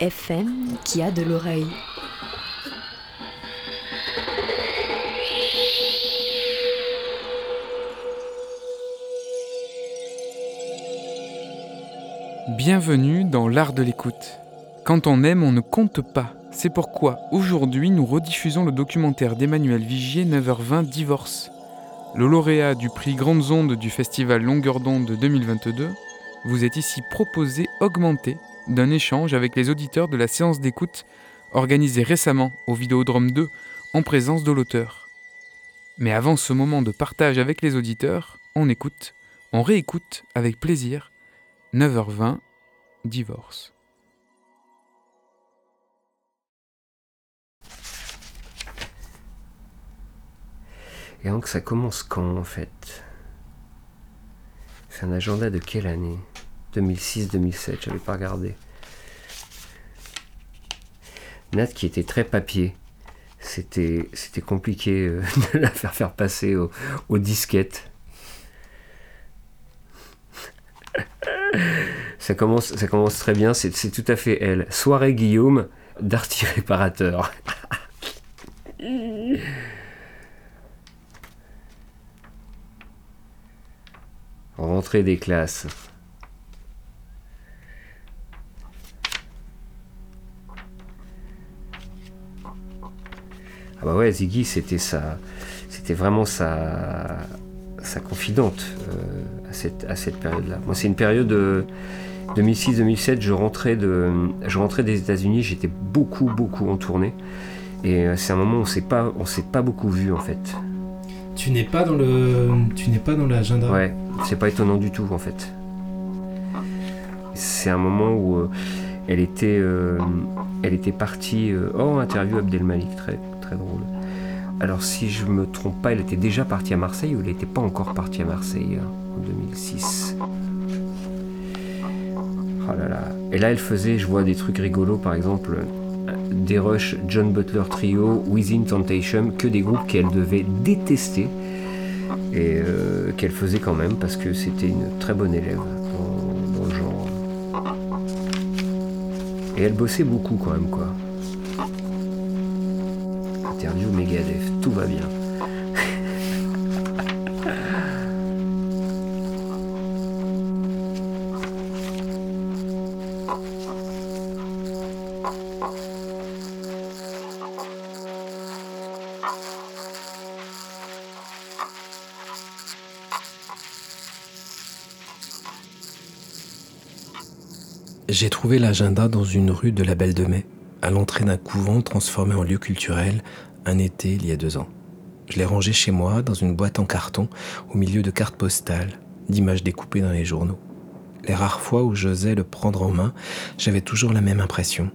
FM qui a de l'oreille. Bienvenue dans l'art de l'écoute. Quand on aime, on ne compte pas. C'est pourquoi aujourd'hui nous rediffusons le documentaire d'Emmanuel Vigier 9h20 Divorce. Le lauréat du prix Grandes Ondes du festival Longueur d'onde 2022 vous est ici proposé augmenté d'un échange avec les auditeurs de la séance d'écoute organisée récemment au Vidéodrome 2 en présence de l'auteur. Mais avant ce moment de partage avec les auditeurs, on écoute, on réécoute avec plaisir 9h20, divorce. Et donc ça commence quand en fait? C'est un agenda de quelle année? 2006-2007, j'avais pas regardé. Nat qui était très papier. C'était, compliqué euh, de la faire faire passer au- aux disquettes. ça, commence, ça commence très bien, c'est, c'est tout à fait elle. Soirée Guillaume, Darty Réparateur. Rentrée des classes. Bah ouais, Ziggy, c'était sa, c'était vraiment sa, sa confidente euh, à cette, à cette période-là. Moi, c'est une période euh, 2006-2007. Je rentrais de, je rentrais des États-Unis. J'étais beaucoup, beaucoup en tournée. Et euh, c'est un moment où on s'est pas, on s'est pas beaucoup vu en fait. Tu n'es pas dans le, tu n'es pas dans l'agenda? Ouais, c'est pas étonnant du tout en fait. C'est un moment où euh, elle était, euh, elle était partie. euh, oh, interview Abdelmalik, très très drôle. Alors si je me trompe pas, elle était déjà partie à Marseille ou elle n'était pas encore partie à Marseille hein, en 2006. Oh là là. Et là, elle faisait, je vois des trucs rigolos, par exemple, euh, des rushs John Butler Trio, Within Temptation, que des groupes qu'elle devait détester et euh, qu'elle faisait quand même parce que c'était une très bonne élève dans le genre. Et elle bossait beaucoup quand même quoi. Tout va bien. J'ai trouvé l'agenda dans une rue de la Belle de Mai, à l'entrée d'un couvent transformé en lieu culturel un été il y a deux ans. Je l'ai rangé chez moi dans une boîte en carton au milieu de cartes postales, d'images découpées dans les journaux. Les rares fois où j'osais le prendre en main, j'avais toujours la même impression,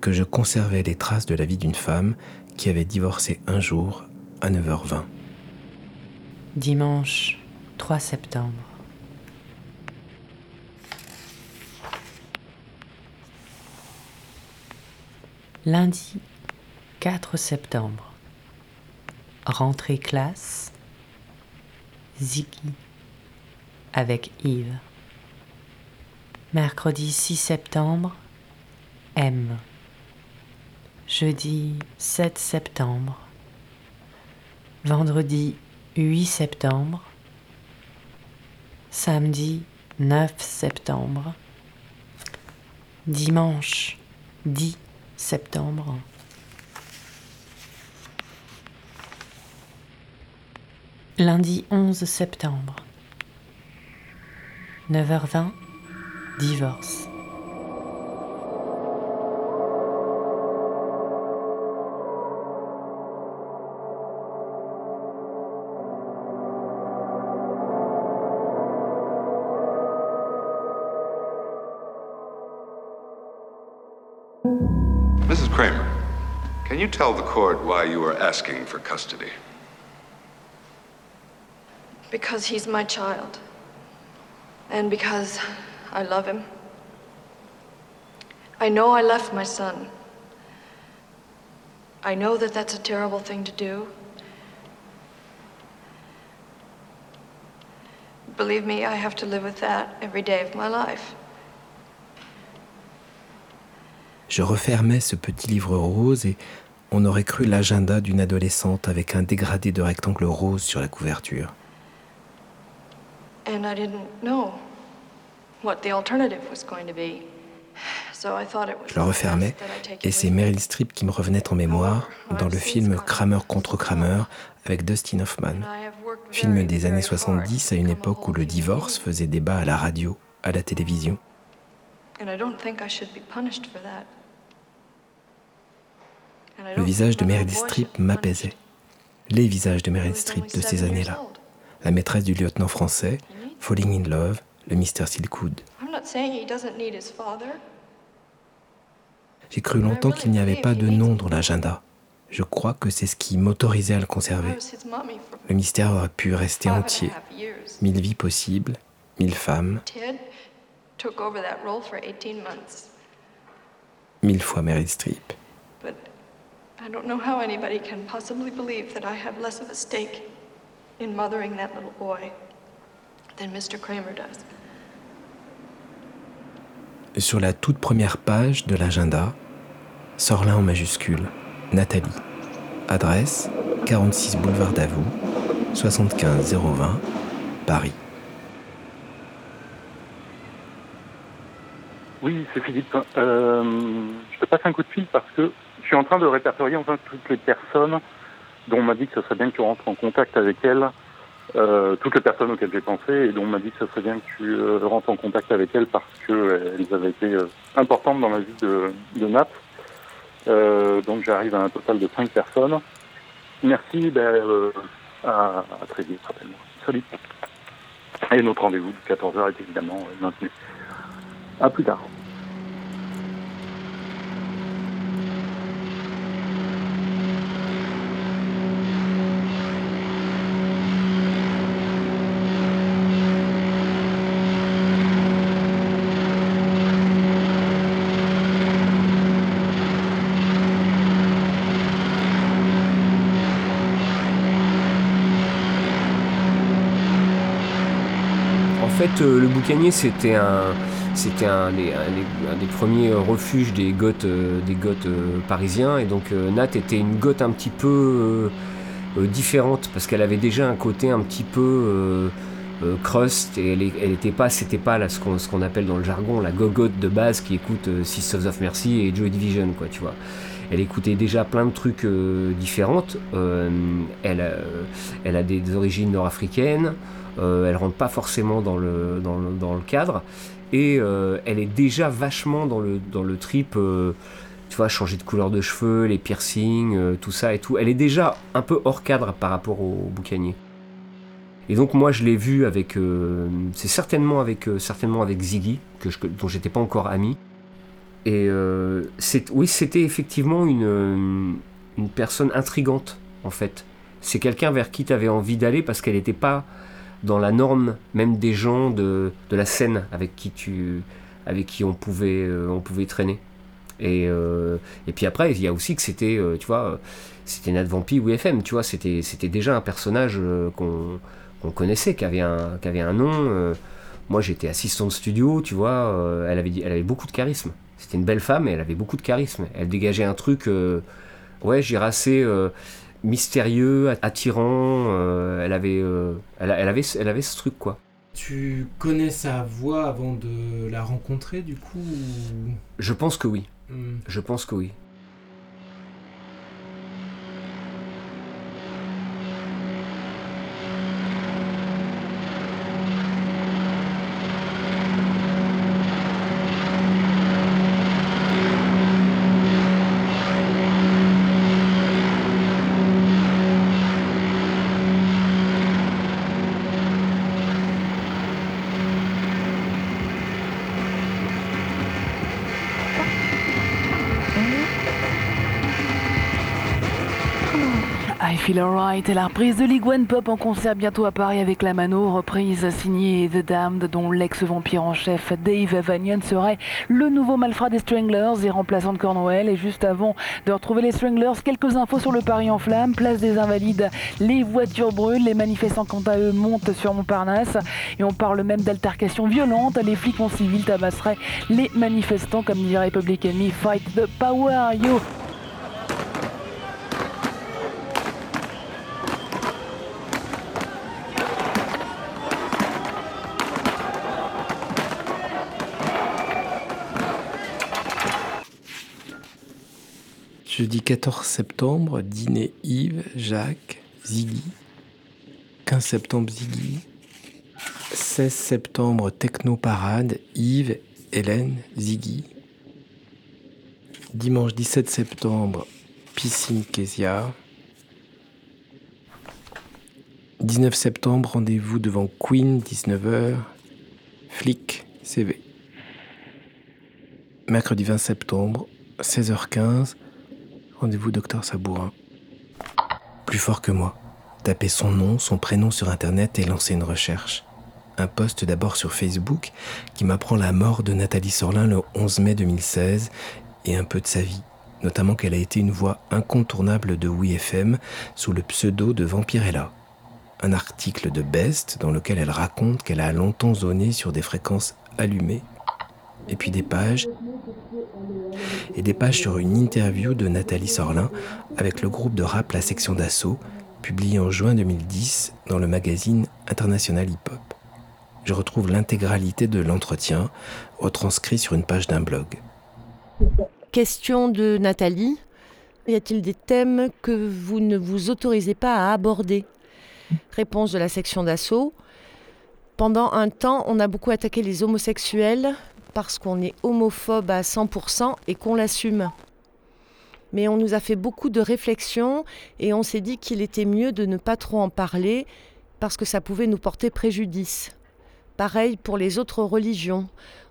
que je conservais les traces de la vie d'une femme qui avait divorcé un jour à 9h20. Dimanche 3 septembre. Lundi 4 septembre. Rentrée classe. Ziggy avec Yves. Mercredi 6 septembre. M. Jeudi 7 septembre. Vendredi 8 septembre. Samedi 9 septembre. Dimanche 10 septembre. Lundi 11 septembre. 9h20, divorce. Mrs. Kramer, can you tell the court why you are asking for custody? Because he's my child. And because I love him. I know I left my son. I know that that's a terrible thing to do. Believe me, I have to live with that every day of my life. Je refermais ce petit livre rose et on aurait cru l'agenda d'une adolescente avec un dégradé de rectangle rose sur la couverture. And I didn't know what the alternative was going to be. So I thought it was Je le refermais et c'est. Meryl Streep qui me revenait en mémoire dans le film Kramer contre Kramer avec Dustin Hoffman. Film des années very hard 70 à une époque où le divorce faisait débat à la radio, à la télévision. Le visage de Meryl Streep m'apaisait. Les visages de Meryl Streep de ces années-là. La maîtresse du lieutenant français, Falling in Love, le Mr. Silkwood. I'm not saying he doesn't need his father. J'ai cru longtemps qu'il n'y avait pas de nom dans l'agenda. Je crois que c'est ce qui m'autorisait à le conserver. Le mystère aurait pu rester entier. Mille vies possibles, mille femmes, Ted took over that role for 18 months. mille fois Meryl Streep. But I don't know how anybody can possibly believe that I have less of a stake in mothering that little boy than Mr. Kramer does. Sur la toute première page de l'agenda, sort là en majuscule, Nathalie. Adresse 46 boulevard Davout, 75 020, Paris. Oui, c'est Philippe. Euh, je te passe un coup de fil parce que je suis en train de répertorier enfin toutes les personnes dont on m'a dit que ce serait bien que tu rentres en contact avec elles, euh, toutes les personnes auxquelles j'ai pensé et dont on m'a dit que ce serait bien que tu euh, rentres en contact avec elles parce qu'elles avaient été euh, importantes dans la vie de, de. Euh, donc j'arrive à un total de 5 personnes. Merci, ben, euh, à, à très vite, rappelle-moi. Salut. Et notre rendez-vous de 14h est évidemment euh, maintenu. À plus tard. En c'était un, c'était un, des- premiers refuges des goths, euh, des goths euh, parisiens. Et donc, euh, Nat était une goth un petit peu différente parce qu'elle avait déjà un côté un petit peu crust et elle, est- elle était pas, c'était pas là, ce qu'on, appelle dans le jargon la gogotte de base qui écoute euh, Sisters of Mercy et Joy Division, quoi, tu vois. Elle écoutait déjà plein de trucs différentes. Euh, elle, a- elle a des origines nord-africaines. Euh, elle rentre pas forcément dans le, dans le, cadre. Et euh, elle est déjà vachement dans le, dans le trip, euh, tu vois, changer de couleur de cheveux, les piercings, tout ça et tout. Elle est déjà un peu hors cadre par rapport au, boucanier. Et donc moi je l'ai vu avec, c'est certainement avec, certainement avec Ziggy, que je, dont j'étais pas encore ami. Et oui, c'était effectivement une, une personne intrigante en fait. C'est quelqu'un vers qui tu avais envie d'aller parce qu'elle n'était pas dans la norme même des gens de, de la scène avec qui tu avec qui on pouvait euh, on pouvait traîner. Et, euh, et puis après il y a aussi que c'était euh, tu vois c'était ou FM tu vois c'était c'était déjà un personnage qu'on connaissait qui avait un qui un nom moi j'étais assistant de studio tu vois elle avait elle avait beaucoup de charisme. C'était une belle femme et elle avait beaucoup de charisme. Elle dégageait un truc ouais je dirais assez mystérieux, attirant. euh, elle, avait, euh, elle, avait, elle avait ce truc, quoi. Tu connais sa voix avant de la rencontrer, du coup ou- Je pense que oui. Hmm. Je pense que oui. Et la reprise de l'Iguane Pop en concert bientôt à Paris avec la Mano, reprise signée The Damned dont l'ex-vampire en chef Dave Vanian serait le nouveau malfrat des Stranglers et remplaçant de Cornwell. Et juste avant de retrouver les Stranglers, quelques infos sur le Paris en flammes, place des Invalides, les voitures brûlent, les manifestants quant à eux montent sur Montparnasse. Et on parle même d'altercations violentes, les flics en civil tabasseraient les manifestants comme dirait Public Enemy, fight the power, yo Jeudi 14 septembre, dîner Yves, Jacques, Ziggy. 15 septembre, Ziggy. 16 septembre, techno parade, Yves, Hélène, Ziggy. Dimanche 17 septembre, piscine Késia. 19 septembre, rendez-vous devant Queen, 19h. Flic, CV. Mercredi 20 septembre, 16h15. Rendez-vous docteur Sabourin. Plus fort que moi. Taper son nom, son prénom sur Internet et lancer une recherche. Un post d'abord sur Facebook qui m'apprend la mort de Nathalie Sorlin le 11 mai 2016 et un peu de sa vie, notamment qu'elle a été une voix incontournable de WeFM sous le pseudo de Vampirella. Un article de Best dans lequel elle raconte qu'elle a longtemps zoné sur des fréquences allumées. Et puis des pages et des pages sur une interview de Nathalie Sorlin avec le groupe de rap La Section d'Assaut, publié en juin 2010 dans le magazine International Hip Hop. Je retrouve l'intégralité de l'entretien, retranscrit sur une page d'un blog. Question de Nathalie. Y a-t-il des thèmes que vous ne vous autorisez pas à aborder? Réponse de la section d'assaut. Pendant un temps, on a beaucoup attaqué les homosexuels parce qu'on est homophobe à 100% et qu'on l'assume. Mais on nous a fait beaucoup de réflexions et on s'est dit qu'il était mieux de ne pas trop en parler parce que ça pouvait nous porter préjudice. Pareil pour les autres religions.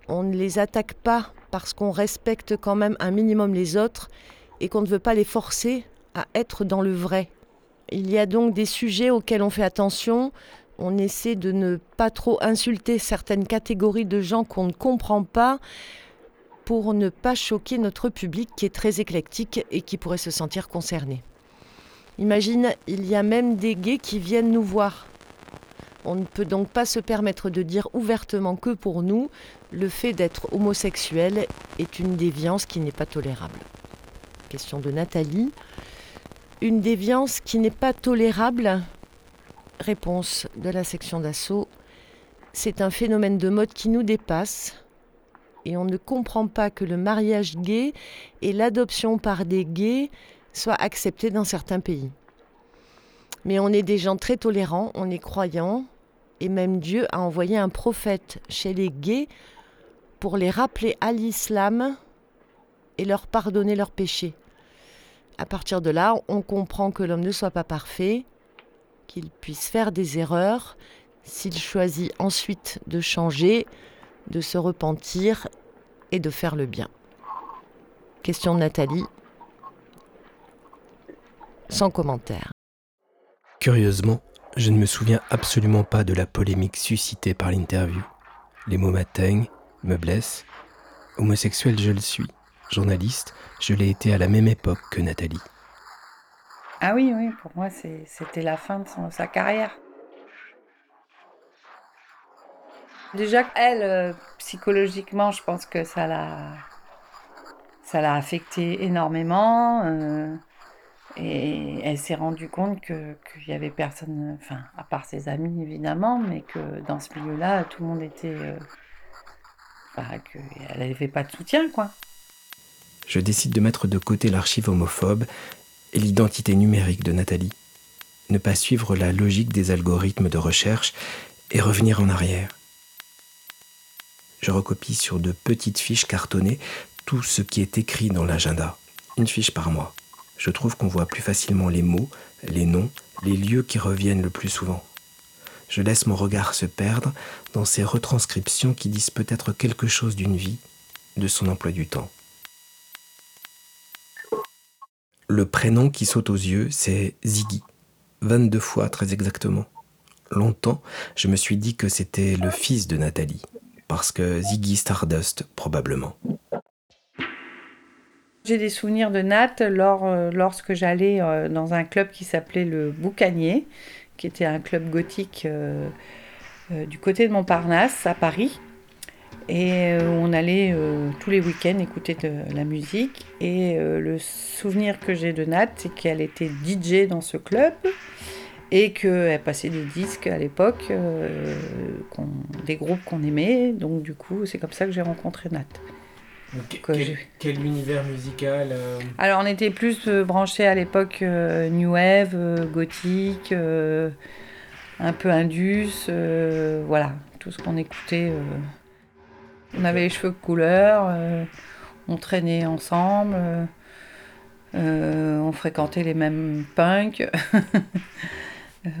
On ne les attaque pas parce qu'on respecte quand même un minimum les autres et qu'on ne veut pas les forcer à être dans le vrai. Il y a donc des sujets auxquels on fait attention. On essaie de ne pas trop insulter certaines catégories de gens qu'on ne comprend pas pour ne pas choquer notre public qui est très éclectique et qui pourrait se sentir concerné. Imagine, il y a même des gays qui viennent nous voir. On ne peut donc pas se permettre de dire ouvertement que pour nous, le fait d'être homosexuel est une déviance qui n'est pas tolérable. Question de Nathalie. Une déviance qui n'est pas tolérable Réponse de la section d'assaut. C'est un phénomène de mode qui nous dépasse et on ne comprend pas que le mariage gay et l'adoption par des gays soient acceptés dans certains pays. Mais on est des gens très tolérants, on est croyants, et même Dieu a envoyé un prophète chez les gays pour les rappeler à l'islam et leur pardonner leurs péchés. À partir de là, on comprend que l'homme ne soit pas parfait, qu'il puisse faire des erreurs, s'il choisit ensuite de changer, de se repentir et de faire le bien. Question de Nathalie. Sans commentaire. Curieusement, je ne me souviens absolument pas de la polémique suscitée par l'interview. Les mots m'atteignent, me blessent. Homosexuel, je le suis. Journaliste, je l'ai été à la même époque que Nathalie. Ah oui, oui, pour moi, c'était la fin de sa carrière. Déjà, elle, euh, psychologiquement, je pense que ça l'a, ça l'a affecté énormément. Euh, et elle s'est rendue compte qu'il y avait personne, enfin, à part ses amis évidemment, mais que dans ce milieu-là, tout le monde était. Euh, enfin, qu'elle n'avait pas de soutien, quoi. Je décide de mettre de côté l'archive homophobe et l'identité numérique de Nathalie. Ne pas suivre la logique des algorithmes de recherche et revenir en arrière. Je recopie sur de petites fiches cartonnées tout ce qui est écrit dans l'agenda, une fiche par mois. Je trouve qu'on voit plus facilement les mots, les noms, les lieux qui reviennent le plus souvent. Je laisse mon regard se perdre dans ces retranscriptions qui disent peut-être quelque chose d'une vie, de son emploi du temps. Le prénom qui saute aux yeux, c'est Ziggy. 22 fois très exactement. Longtemps, je me suis dit que c'était le fils de Nathalie, parce que Ziggy Stardust, probablement. J'ai des souvenirs de Nat euh, lorsque j'allais euh, dans un club qui s'appelait le Boucanier, qui était un club gothique euh, du côté de Montparnasse, à Paris. Et euh, on allait euh, tous les week-ends écouter de la musique. Et euh, le souvenir que j'ai de Nat, c'est qu'elle était DJ dans ce club et qu'elle passait des disques à l'époque, euh, des groupes qu'on aimait. Donc du coup, c'est comme ça que j'ai rencontré Nat. Donc, quel, univers musical euh, Alors on était plus euh, branchés à l'époque euh, New Wave, gothique, un peu Indus, voilà, tout ce qu'on écoutait. On avait les cheveux de couleur, euh, on traînait ensemble, euh, euh, on fréquentait les mêmes punks.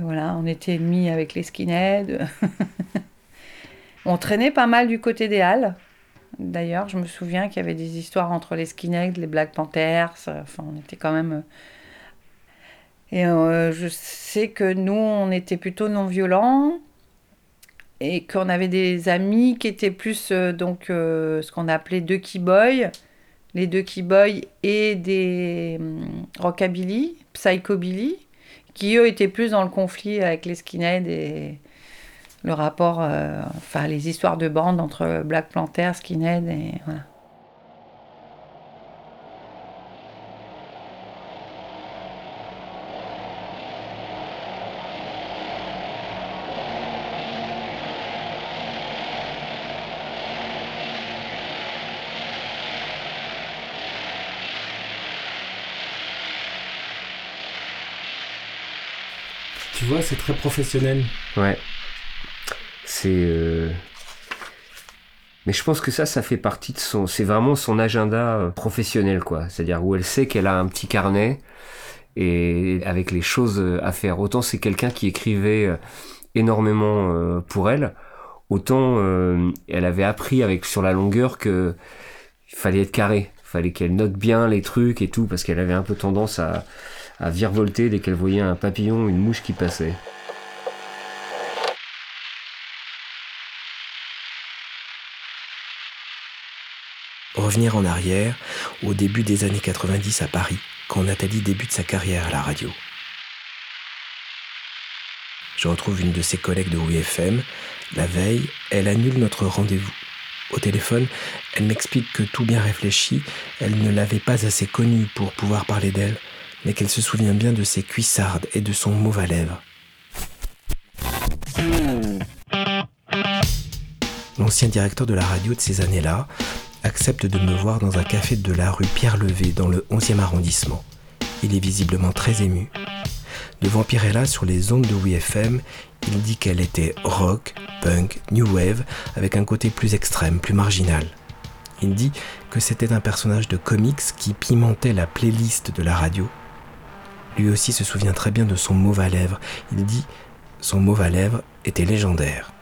Voilà, on était ennemis avec les skinheads. on traînait pas mal du côté des Halles. D'ailleurs, je me souviens qu'il y avait des histoires entre les skinheads, les Black Panthers. Enfin, on était quand même. Et je sais que nous, on était plutôt non violents et qu'on avait des amis qui étaient plus euh, donc euh, ce qu'on appelait deux boys, les deux boys et des hum, rockabilly, psychobilly, qui eux étaient plus dans le conflit avec les skinheads et le rapport, euh, enfin les histoires de bande entre Black Panther, skinhead et voilà. C'est très professionnel. Ouais. C'est. euh, Mais je pense que ça, ça fait partie de son. C'est vraiment son agenda euh, professionnel, quoi. C'est-à-dire où elle sait qu'elle a un petit carnet et avec les choses euh, à faire. Autant c'est quelqu'un qui écrivait énormément pour elle, autant elle avait appris avec sur la longueur que il fallait être carré. Fallait qu'elle note bien les trucs et tout, parce qu'elle avait un peu tendance à, à virevolter dès qu'elle voyait un papillon ou une mouche qui passait. Revenir en arrière, au début des années 90 à Paris, quand Nathalie débute sa carrière à la radio. Je retrouve une de ses collègues de WFM. La veille, elle annule notre rendez-vous. Au téléphone, elle m'explique que tout bien réfléchi, elle ne l'avait pas assez connue pour pouvoir parler d'elle, mais qu'elle se souvient bien de ses cuissardes et de son mauve à lèvres. L'ancien directeur de la radio de ces années-là accepte de me voir dans un café de la rue Pierre-Levé dans le 11e arrondissement. Il est visiblement très ému. Devant Pirella sur les ondes de WFM, il dit qu'elle était rock, punk, new wave, avec un côté plus extrême, plus marginal. Il dit que c'était un personnage de comics qui pimentait la playlist de la radio. Lui aussi se souvient très bien de son mauve à lèvres. Il dit son mauve à lèvres était légendaire.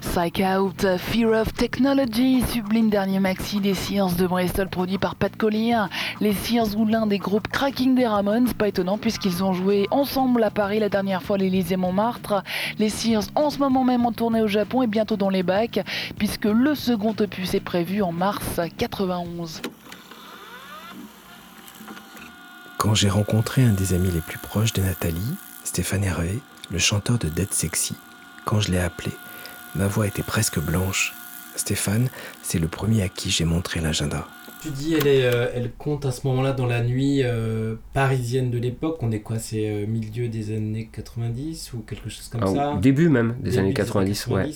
Psych Out, Fear of Technology, sublime dernier maxi des Sears de Bristol produit par Pat Collier. Les Sears ou l'un des groupes cracking des Ramones, pas étonnant puisqu'ils ont joué ensemble à Paris la dernière fois à l'Élysée Montmartre. Les Sears en ce moment même en tournée au Japon et bientôt dans les bacs puisque le second opus est prévu en mars 91. Quand j'ai rencontré un des amis les plus proches de Nathalie, Stéphane Hervé, le chanteur de Dead Sexy, quand je l'ai appelé, ma voix était presque blanche. Stéphane, c'est le premier à qui j'ai montré l'agenda. Tu dis, elle, est, euh, elle compte à ce moment-là dans la nuit euh, parisienne de l'époque. On est quoi C'est euh, milieu des années 90 ou quelque chose comme Ah, ça? au début même des Début années 90, ouais.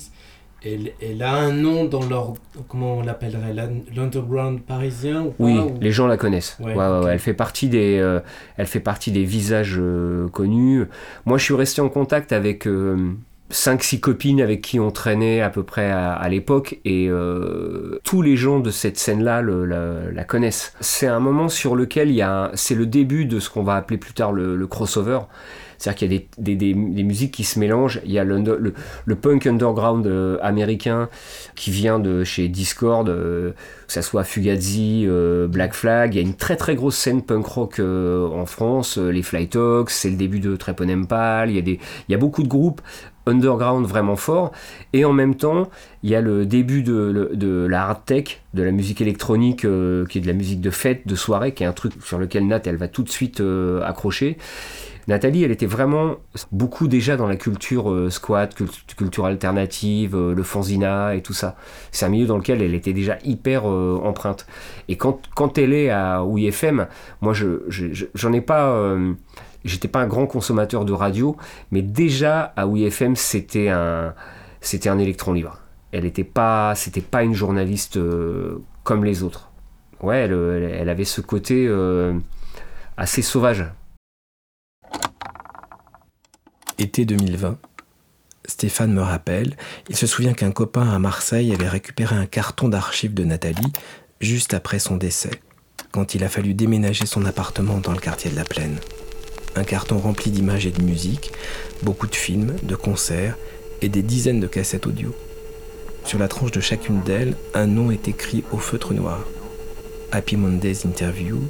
Elle, elle a un nom dans leur. Comment on l'appellerait l'un- L'underground parisien ou pas Oui, ou- les gens la connaissent. Ouais, Ouais, ouais, ok. ouais, Elle fait partie des, euh, elle fait partie des visages euh, connus. Moi, je suis resté en contact avec euh, 5-6 copines avec qui on traînait à peu près à, à l'époque et euh, tous les gens de cette scène-là la, la connaissent. C'est un moment sur lequel il y a, c'est le début de ce qu'on va appeler plus tard le, le crossover. C'est-à-dire qu'il y a des, des, des, musiques qui se mélangent. Il y a le, punk underground euh, américain qui vient de chez Discord, euh, que ça soit Fugazi, euh, Black Flag. Il y a une très très grosse scène punk rock en France, les Flytox, c'est le début de Treponempal. Il y, a il y a beaucoup de groupes underground vraiment forts. Et en même temps, il y a le début de, de la hard tech, de la musique électronique, qui est de la musique de fête, de soirée, qui est un truc sur lequel Nat, elle va tout de suite accrocher. Nathalie, elle était vraiment beaucoup déjà dans la culture euh, squat, cult- culture alternative, euh, le fanzina et tout ça. C'est un milieu dans lequel elle était déjà hyper euh, empreinte. Et quand, elle est à OIFM, moi, je, je- je- j'en ai pas. J'étais pas un grand consommateur de radio, mais déjà à OIFM, c'était un, c'était un électron libre. Elle était pas, c'était pas une journaliste comme les autres. Ouais, elle, avait ce côté assez sauvage. Été 2020. Stéphane me rappelle, il se souvient qu'un copain à Marseille avait récupéré un carton d'archives de Nathalie juste après son décès, quand il a fallu déménager son appartement dans le quartier de la Plaine. Un carton rempli d'images et de musique, beaucoup de films, de concerts et des dizaines de cassettes audio. Sur la tranche de chacune d'elles, un nom est écrit au feutre noir. Happy Mondays Interview,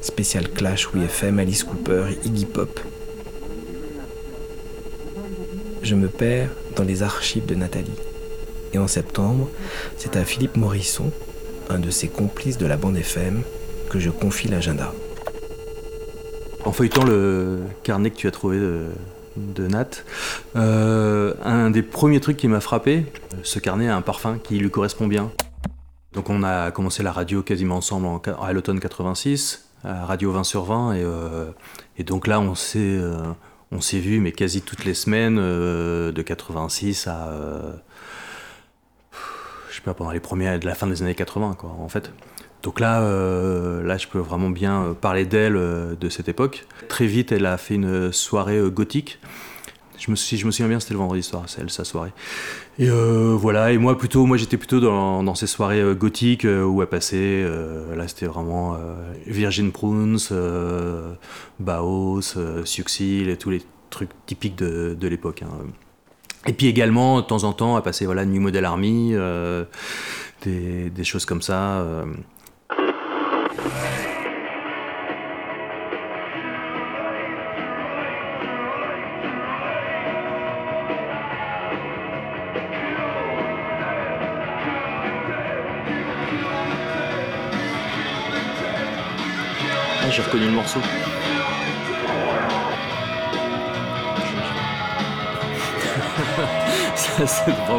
Spécial Clash WFM, Alice Cooper, Iggy Pop. Je me perds dans les archives de Nathalie. Et en septembre, c'est à Philippe Morisson, un de ses complices de la bande FM, que je confie l'agenda. En feuilletant le carnet que tu as trouvé de, Nat, euh, un des premiers trucs qui m'a frappé, ce carnet a un parfum qui lui correspond bien. Donc on a commencé la radio quasiment ensemble en, à l'automne 86, à Radio 20 sur 20, et, euh, et donc là on s'est euh, on s'est vu mais quasi toutes les semaines euh, de 86 à euh, je sais pas pendant les premières de la fin des années 80 quoi en fait. Donc là, euh, là, je peux vraiment bien parler d'elle de cette époque. Très vite, elle a fait une soirée gothique. Je me, si je me souviens bien, c'était le vendredi soir, c'est elle sa soirée. Et euh, voilà, et moi plutôt, moi j'étais plutôt dans, ces soirées euh, gothiques euh, où elle passait. là, c'était vraiment Virgin Prunes, Baos, Suxil et tous les trucs typiques de, de l'époque. hein. Et puis également, de temps en temps, à passer voilà, New Model Army, des choses comme ça.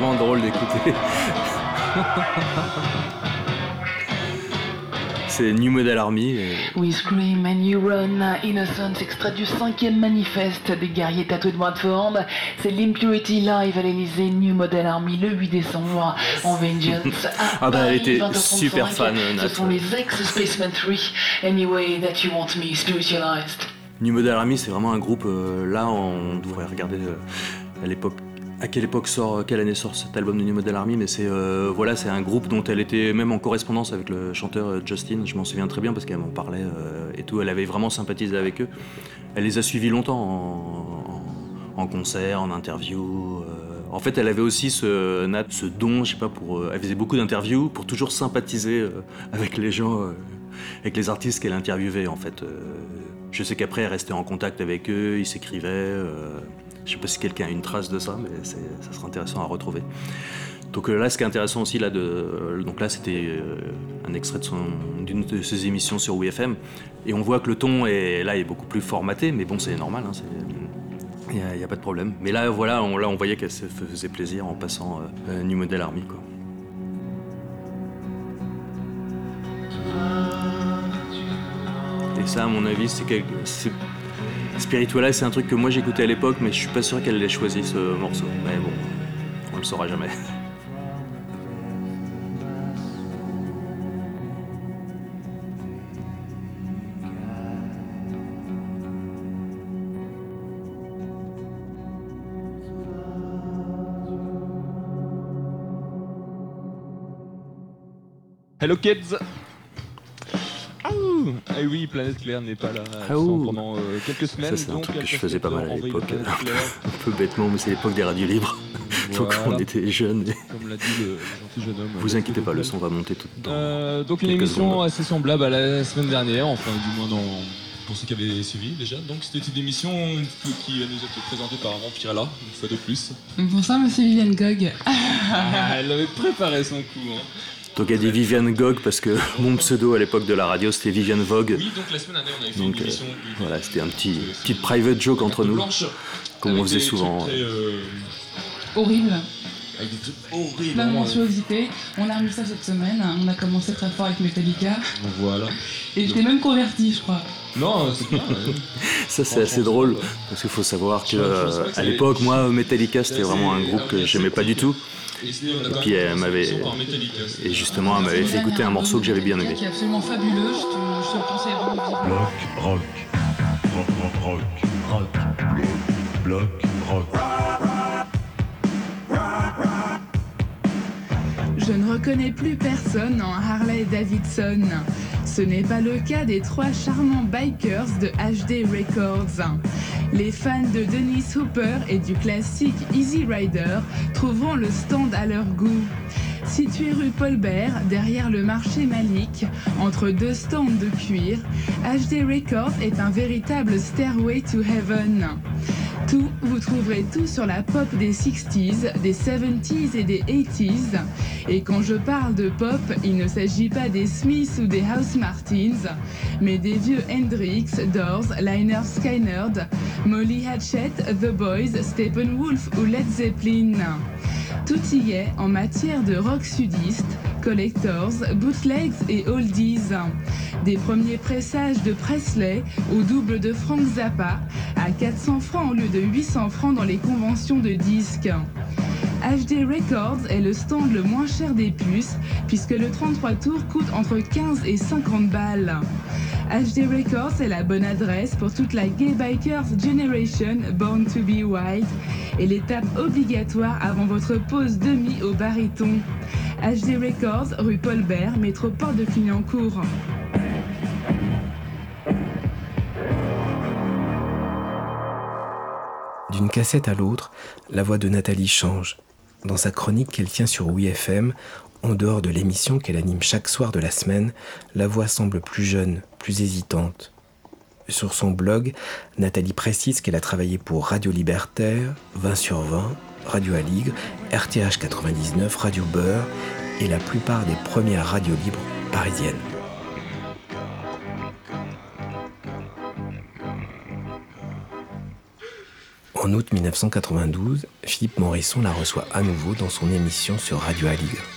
Vraiment drôle d'écouter. c'est New Model Army. et- We Scream and You Run, Innocence, extrait du cinquième manifeste des guerriers tatoués de Bradford. C'est l'Impurity Live à l'Elysée, New Model Army, le 8 décembre, en Vengeance. Ah bah, elle était 20h35. super fan, euh, Ce sont les ex-Spaceman 3, Anyway That You Want Me, Spiritualized. New Model Army, c'est vraiment un groupe. euh, là, on devrait regarder euh, à l'époque. À quelle époque sort, quelle année sort cet album de New Model Army Mais c'est euh, voilà, c'est un groupe dont elle était même en correspondance avec le chanteur euh, Justin. Je m'en souviens très bien parce qu'elle m'en parlait euh, et tout. Elle avait vraiment sympathisé avec eux. Elle les a suivis longtemps en, en- en concert, en interview. euh. En fait, elle avait aussi ce, ce don, je sais pas, pour. euh, elle faisait beaucoup d'interviews pour toujours sympathiser euh, avec les gens, euh, avec les artistes qu'elle interviewait, en fait. Euh, je sais qu'après, elle restait en contact avec eux, ils s'écrivaient. Je sais pas si quelqu'un a une trace de ça, mais ça serait intéressant à retrouver. Donc euh, là, ce qui est intéressant aussi, là, euh, donc là, c'était euh, un extrait d'une de, ses émissions sur WFM, et on voit que le ton est là est beaucoup plus formaté, mais bon, c'est normal, hein, il n'y a, pas de problème. Mais là, voilà, on, là, on voyait qu'elle se faisait plaisir en passant New Model Army, quoi. Et ça, à mon avis, c'est quelque... Spiritualize, c'est un truc que moi j'écoutais à l'époque, mais je suis pas sûr qu'elle ait choisi ce morceau. Mais bon, on le saura jamais. Hello kids Ah oui, Planète Claire n'est pas là Ah ouh. pendant euh, quelques semaines. Ça, c'est un donc truc que je passe faisait pas mal à l'époque. Un peu bêtement, mais c'est l'époque des radios libres. Donc Voilà. on était jeunes. et- Comme l'a dit le, le gentil jeune homme. Vous inquiétez pas, le son va monter tout dans Euh, donc une émission secondes. assez semblable à la semaine dernière, enfin du moins dans, pour ceux qui avaient suivi déjà. Donc c'était une émission qui nous être présentée par Vampirella, une fois de plus. Bonsoir, monsieur Viviane Gog. Ah, elle avait préparé son coup. Hein. Donc elle dit Viviane Gog parce que mon pseudo à l'époque de la radio c'était Viviane Vogue. Oui, donc la semaine dernière on avait fait Donc une euh, émission voilà, c'était un petit petite private joke entre nous, blanche, comme on faisait des souvent. très, euh, Horrible. avec des trucs horribles. Plein de monstruosités. On a remis ça cette semaine. On a commencé très fort avec Metallica. euh, Voilà. Et j'étais même converti, je crois. Non, c'est bien. Ça c'est assez drôle parce qu'il faut savoir que euh, à l'époque moi Metallica c'était vraiment un groupe que j'aimais pas du tout. Puis elle m'avait et justement elle m'avait fait écouter un morceau que j'avais bien aimé. Qui est absolument fabuleux. Je te, je te le conseille vraiment vivement. rock, rock, rock, rock, bloc, rock. Je ne reconnais plus personne en Harley Davidson. Ce n'est pas le cas des trois charmants bikers de HD Records. Les fans de Dennis Hooper et du classique Easy Rider trouveront le stand à leur goût. Situé rue Paulbert, derrière le marché Malik, entre deux stands de cuir, HD Records est un véritable stairway to heaven. Tout, vous trouverez tout sur la pop des 60s, des 70s et des 80s. Et quand je parle de pop, il ne s'agit pas des Smiths ou des House Martins, mais des vieux Hendrix, Doors, Liner Skynyrd, Molly Hatchet, The Boys, Steppenwolf ou Led Zeppelin. Tout y est en matière de rock sudiste, collectors, bootlegs et oldies. Des premiers pressages de Presley au double de Frank Zappa à 400 francs au lieu de 800 francs dans les conventions de disques. HD Records est le stand le moins cher des puces puisque le 33 tours coûte entre 15 et 50 balles. HD Records est la bonne adresse pour toute la Gay Bikers Generation Born to be Wild et l'étape obligatoire avant votre pause demi au baryton. HD Records, rue Paulbert, métro Porte de Clignancourt. Cassette à l'autre, la voix de Nathalie change. Dans sa chronique qu'elle tient sur WeFM, en dehors de l'émission qu'elle anime chaque soir de la semaine, la voix semble plus jeune, plus hésitante. Sur son blog, Nathalie précise qu'elle a travaillé pour Radio Libertaire, 20 sur 20, Radio Aligre, RTH 99, Radio Beurre et la plupart des premières radios libres parisiennes. En août 1992, Philippe Morisson la reçoit à nouveau dans son émission sur Radio Aligre.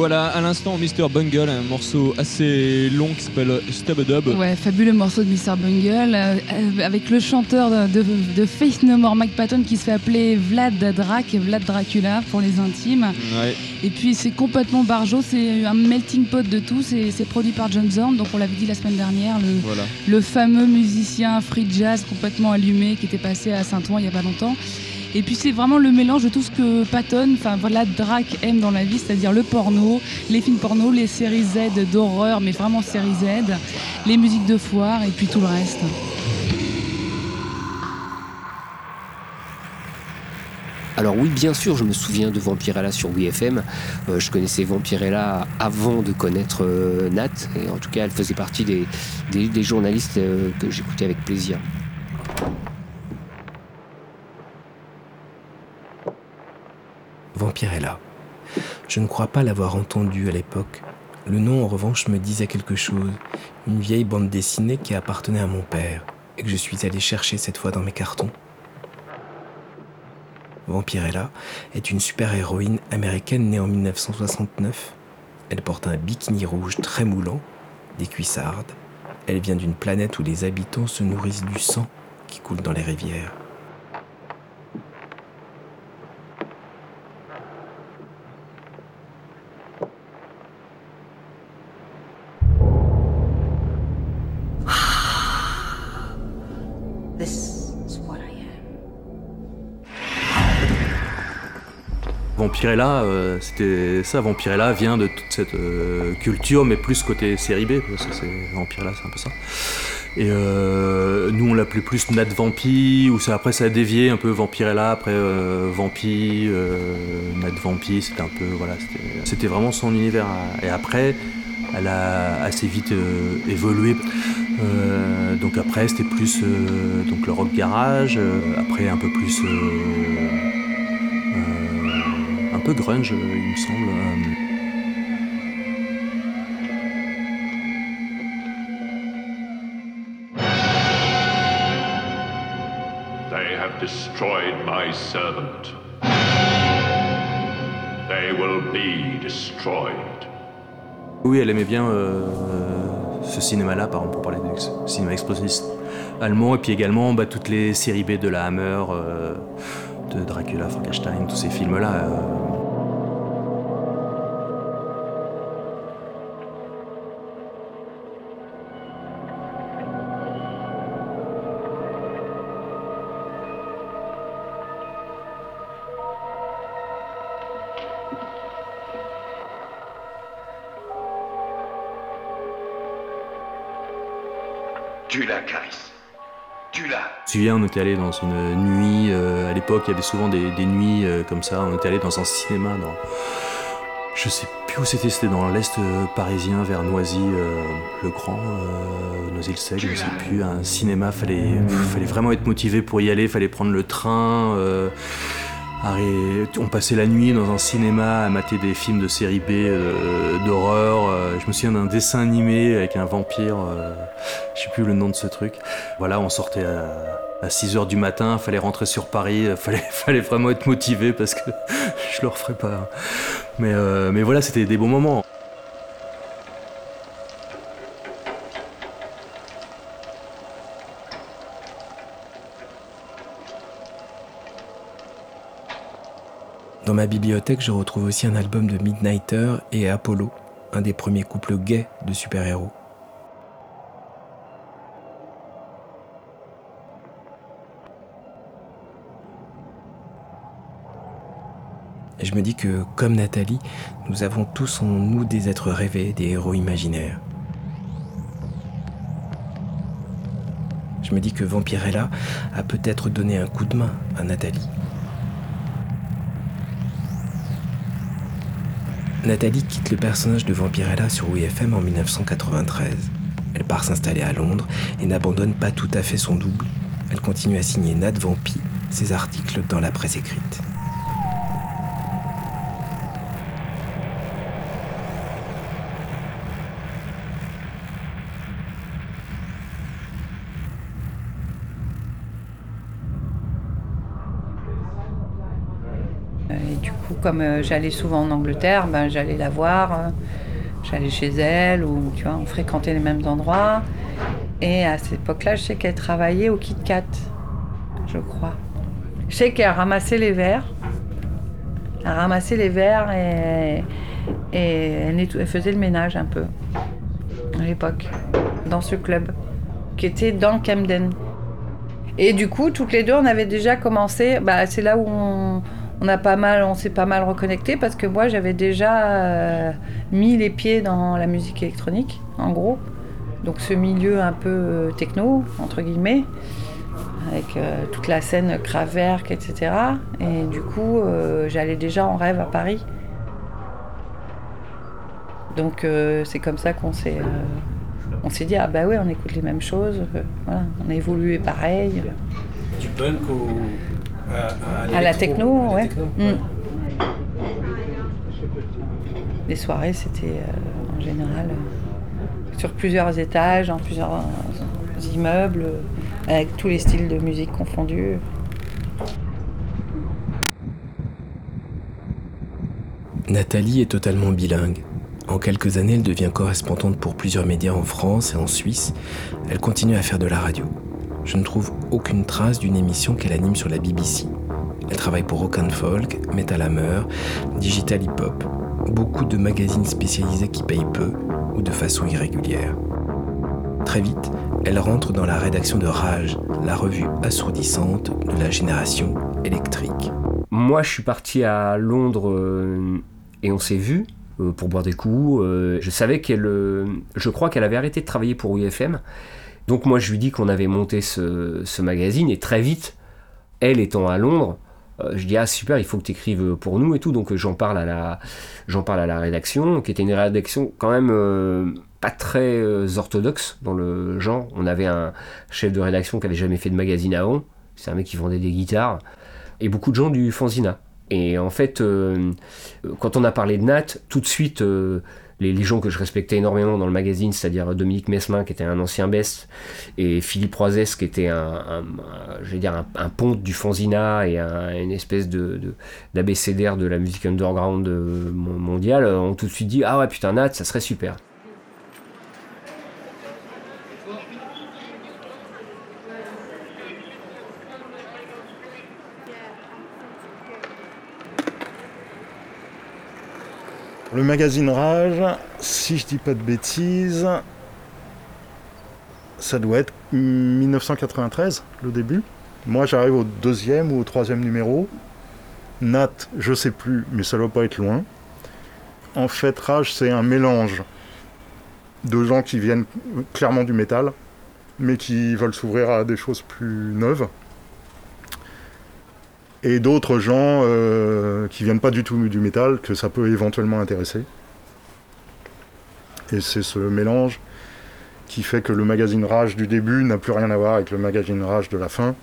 Voilà, à l'instant, Mr. Bungle, un morceau assez long qui s'appelle Stab Dub. Ouais, fabuleux morceau de Mr. Bungle, euh, avec le chanteur de, de, de Faith No More, Mike Patton, qui se fait appeler Vlad Drac, Vlad Dracula pour les intimes. Ouais. Et puis c'est complètement barjo, c'est un melting pot de tout, c'est c'est produit par John Zorn, donc on l'avait dit la semaine dernière, le, Voilà. le fameux musicien free jazz complètement allumé qui était passé à Saint-Ouen il n'y a pas longtemps. Et puis c'est vraiment le mélange de tout ce que Patton, enfin voilà, Drac aime dans la vie, c'est-à-dire le porno, les films porno, les séries Z d'horreur, mais vraiment séries Z, les musiques de foire et puis tout le reste. Alors oui, bien sûr, je me souviens de Vampirella sur WeFM. Euh, je connaissais Vampirella avant de connaître euh, Nat. Et en tout cas, elle faisait partie des journalistes euh, que j'écoutais avec plaisir. Vampirella. Je ne crois pas l'avoir entendu à l'époque. Le nom, en revanche, me disait quelque chose. Une vieille bande dessinée qui appartenait à mon père et que je suis allé chercher cette fois dans mes cartons. Vampirella est une super-héroïne américaine née en 1969. Elle porte un bikini rouge très moulant, des cuissardes. Elle vient d'une planète où les habitants se nourrissent du sang qui coule dans les rivières. Vampirella, euh, c'était ça. Vampirella vient de toute cette euh, culture, mais plus côté série B, parce que c'est Vampirella, c'est un peu ça. Et euh, nous, on l'appelait plus Nat Vampi, ou après ça a dévié un peu Vampirella, après euh, Vampi, Nat Vampi, c'était un peu, voilà, c'était- vraiment son univers. Et après, elle a assez vite évolué. Donc après, c'était plus donc le rock garage, après un peu plus. Euh, euh, peu grunge, il me semble. euh. They have destroyed my servant. They will be destroyed. Oui, elle aimait bien euh, ce cinéma-là, par exemple, pour parler du cinéma explosionniste allemand, et puis également bah, toutes les séries B de la Hammer, euh, de Dracula, Frankenstein, tous ces films-là. euh. Tu la. Tu la. Je me souviens, on était allé dans une nuit, euh, à l'époque, il y avait souvent des, des nuits euh, comme ça, on était allé dans un cinéma, dans, je sais plus où c'était, c'était dans l'est euh, parisien, vers Noisy, euh, le Grand, euh, Noisy-le-Sec, je sais plus, un cinéma, fallait, fallait vraiment être motivé pour y aller, fallait prendre le train. On passait la nuit dans un cinéma à mater des films de série B euh, d'horreur. euh, je me souviens d'un dessin animé avec un vampire, euh, je sais plus le nom de ce truc. Voilà, on sortait à, 6h du matin, fallait rentrer sur Paris, fallait, vraiment être motivé parce que je le referais pas. Mais voilà, c'était des bons moments. Dans ma bibliothèque, je retrouve aussi un album de Midnighter et Apollo, un des premiers couples gays de super-héros. Et je me dis que, comme Nathalie, nous avons tous en nous des êtres rêvés, des héros imaginaires. Je me dis que Vampirella a peut-être donné un coup de main à Nathalie. Nathalie quitte le personnage de Vampirella sur WFM en 1993. Elle part s'installer à Londres et n'abandonne pas tout à fait son double. Elle continue à signer Nat Vampi, ses articles dans la presse écrite. Et du coup, comme euh, j'allais souvent en Angleterre, ben, j'allais la voir, euh, j'allais chez elle, ou tu vois, on fréquentait les mêmes endroits. Et à cette époque-là, je sais qu'elle travaillait au Kit Kat, je crois. Je sais qu'elle ramassait les verres. Elle ramassait les verres et, et elle, faisait le ménage un peu, à l'époque, dans ce club, qui était dans Camden. Et du coup, toutes les deux, on avait déjà commencé. Bah, c'est là où on, on a pas mal, on s'est pas mal reconnecté parce que moi, j'avais déjà euh, mis les pieds dans la musique électronique, en gros. Donc, ce milieu un peu euh, techno, entre guillemets, avec euh, toute la scène Kraftwerk, etc. Et du coup, j'allais déjà en rêve à Paris. Donc, c'est comme ça qu'on s'est. on s'est dit, ah bah ouais, on écoute les mêmes choses, voilà, on a évolué pareil. Du punk au. À, À la techno, à la ouais. techno. Les soirées, c'était euh, en général euh, sur plusieurs étages, dans plusieurs euh, immeubles, euh, avec tous les styles de musique confondus. Nathalie est totalement bilingue. En quelques années, elle devient correspondante pour plusieurs médias en France et en Suisse. Elle continue à faire de la radio. Je ne trouve aucune trace d'une émission qu'elle anime sur la BBC. Elle travaille pour Rock and Folk, Metal Hammer, Digital Hip Hop, beaucoup de magazines spécialisés qui payent peu ou de façon irrégulière. Très vite, elle rentre dans la rédaction de Rage, la revue assourdissante de la génération électrique. moi, je suis parti à Londres euh, et on s'est vu euh, pour boire des coups. Euh, je savais qu'elle, je crois qu'elle avait arrêté de travailler pour UFM. Donc moi, je lui dis qu'on avait monté ce, magazine et très vite, elle étant à Londres, euh, je dis ah super, il faut que tu écrives pour nous et tout. Donc euh, j'en parle à la, j'en parle à la rédaction, qui était une rédaction quand même euh, pas très orthodoxe dans le genre. On avait un chef de rédaction qui avait jamais fait de magazine avant. C'est un mec qui vendait des guitares et beaucoup de gens du fanzina. Et en fait, quand on a parlé de Nat, tout de suite, les, les gens que je respectais énormément dans le magazine, c'est-à-dire Dominique Mesmin, qui était un ancien best, et Philippe Roisès, qui était un, un- dire un, ponte du fanzina et un- une espèce de, de- la musique underground euh, mon- mondiale, ont tout de suite dit Ah ouais, putain, Nat, ça serait super. Le magazine Rage, si je dis pas de bêtises, ça doit être 1993, le début. Moi, j'arrive au deuxième ou au troisième numéro. Nat, je sais plus, mais ça doit pas être loin. En fait, Rage, c'est un mélange de gens qui viennent clairement du métal, mais qui veulent s'ouvrir à des choses plus neuves. Et d'autres gens euh, qui viennent pas du tout du métal, que ça peut éventuellement intéresser. Et c'est ce mélange qui fait que le magazine Rage du début n'a plus rien à voir avec le magazine Rage de la fin.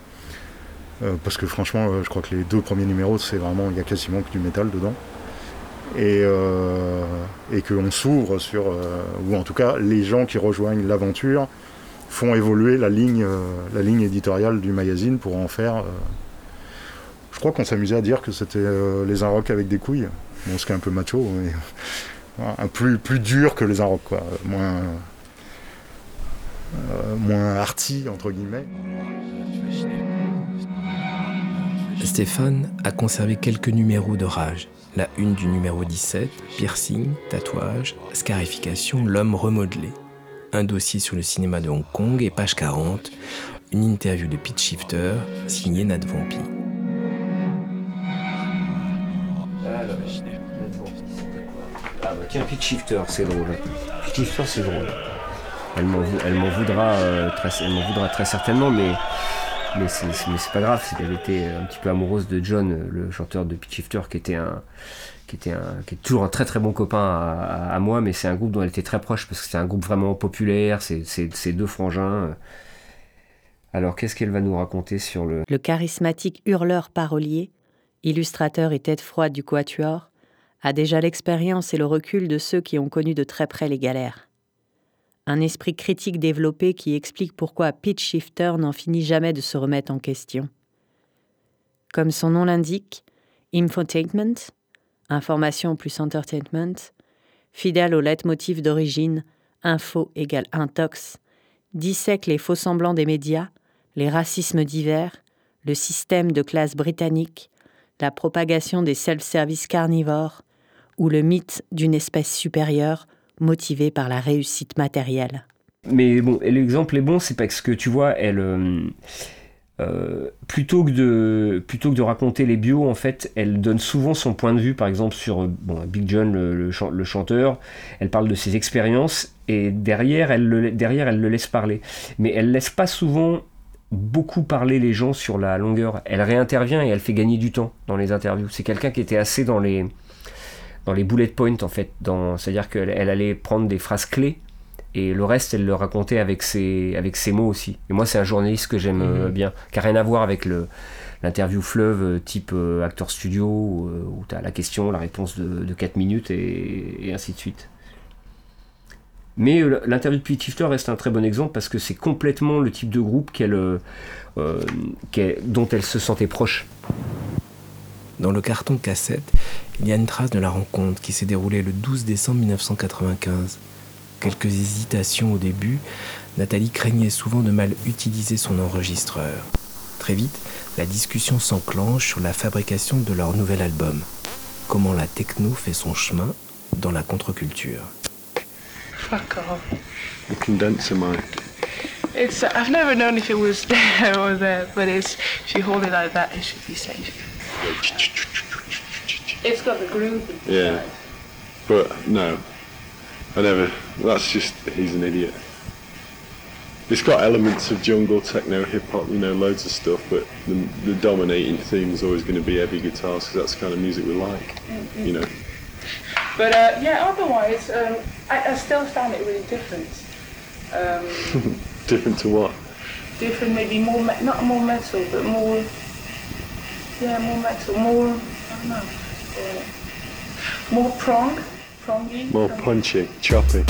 Euh, parce que franchement, euh, je crois que les deux premiers numéros, c'est vraiment, il y a quasiment que du métal dedans. Et, euh, et qu'on s'ouvre sur, ou en tout cas, les gens qui rejoignent l'aventure font évoluer la ligne, la ligne éditoriale du magazine pour en faire. Je crois qu'on s'amusait à dire que c'était euh, les Inrocks avec des couilles. Bon, ce qui est un peu macho, mais un plus, plus dur que les Inrocks, quoi. Moins, euh, moins arty, entre guillemets. Stéphane a conservé quelques numéros de Rage. La une du numéro 17, piercing, tatouage, scarification, l'homme remodelé. Un dossier sur le cinéma de Hong Kong et page 40, une interview de Pete Shifter signée Nat Vampi. Tiens, Pitch Shifter, c'est drôle. Pitch Shifter, c'est drôle. Elle m'en voudra, euh, très, elle m'en voudra très certainement, mais, mais c'est pas grave. c'est qu'elle était un petit peu amoureuse de John, le chanteur de Pitch Shifter, qui était un, qui était un, qui est toujours un très très bon copain à, à- moi, mais c'est un groupe dont elle était très proche parce que c'est un groupe vraiment populaire. C'est deux frangins. Alors qu'est-ce qu'elle va nous raconter sur le Le charismatique hurleur parolier, illustrateur et tête froide du quatuor, a déjà l'expérience et le recul de ceux qui ont connu de très près les galères. Un esprit critique développé qui explique pourquoi Pitch Shifter n'en finit jamais de se remettre en question. Comme son nom l'indique, Infotainment, information plus entertainment, fidèle au leitmotiv d'origine, info égale intox, dissèque les faux-semblants des médias, les racismes divers, le système de classe britannique, la propagation des self-service carnivores ou le mythe d'une espèce supérieure motivée par la réussite matérielle. Mais bon, l'exemple est bon, c'est parce que tu vois, elle, euh, euh, plutôt que de plutôt que de raconter les bios, en fait, elle donne souvent son point de vue, par exemple sur Big John, le chanteur. Elle parle de ses expériences et derrière, elle le, derrière, elle le laisse parler. Mais elle laisse pas souvent beaucoup parler les gens sur la longueur. Elle réintervient et elle fait gagner du temps dans les interviews. C'est quelqu'un qui était assez dans les dans les bullet points en fait. C'est-à-dire qu'elle elle allait prendre des phrases clés et le reste elle le racontait avec ses, avec ses mots aussi. Et moi c'est un journaliste que j'aime euh, Mhm. bien, qui n'a rien à voir avec le, l'interview fleuve euh, type euh, acteur studio où, euh, où tu as la question, la réponse de, de 4 minutes et, et ainsi de suite. Mais euh, l'interview de Pete Shifter reste un très bon exemple parce que c'est complètement le type de groupe qu'elle, euh, euh, dont elle se sentait proche. Dans le carton cassette, il y a une trace de la rencontre qui s'est déroulée le 12 décembre 1995. Quelques hésitations au début, Nathalie craignait souvent de mal utiliser son enregistreur. Très vite, la discussion s'enclenche sur la fabrication de leur nouvel album. Comment la techno fait son chemin dans la contre-culture. Fuck off. You condense your mind. It's I've never known if it was there or there, but it's if you hold it like that, it should be safe. It's got the groove. Yeah. But no, I never. That's just he's an idiot. It's got elements of jungle, techno, hip hop, you know, loads of stuff. But the, the dominating theme is always going to be heavy guitars because that's the kind of music we like. You know. But uh, yeah, otherwise, um, I, I still found it really different. Um, Different to what? different, maybe more, me- not more metal, but more, yeah, more metal, more, I don't know, uh, more prong, prongy. More punchy, choppy.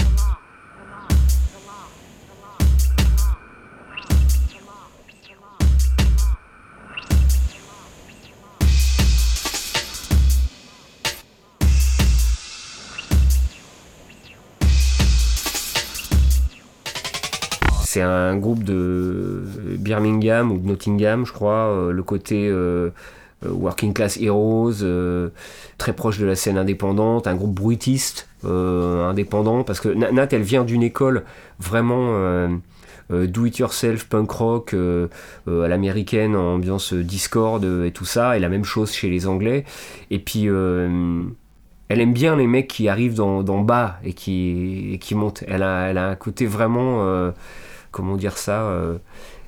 C'est un groupe de Birmingham ou de Nottingham, je crois. euh, le côté euh, Working Class Heroes, euh, très proche de la scène indépendante, un groupe bruitiste euh, indépendant, parce que Na- Nat, elle vient d'une école vraiment euh, euh, do-it-yourself, punk rock, euh, euh, à l'américaine, ambiance Discord euh, et tout ça, et la même chose chez les Anglais. Et puis... euh, elle aime bien les mecs qui arrivent d'en d'en bas et qui, montent. Elle a, un côté vraiment, euh, comment dire ça, euh,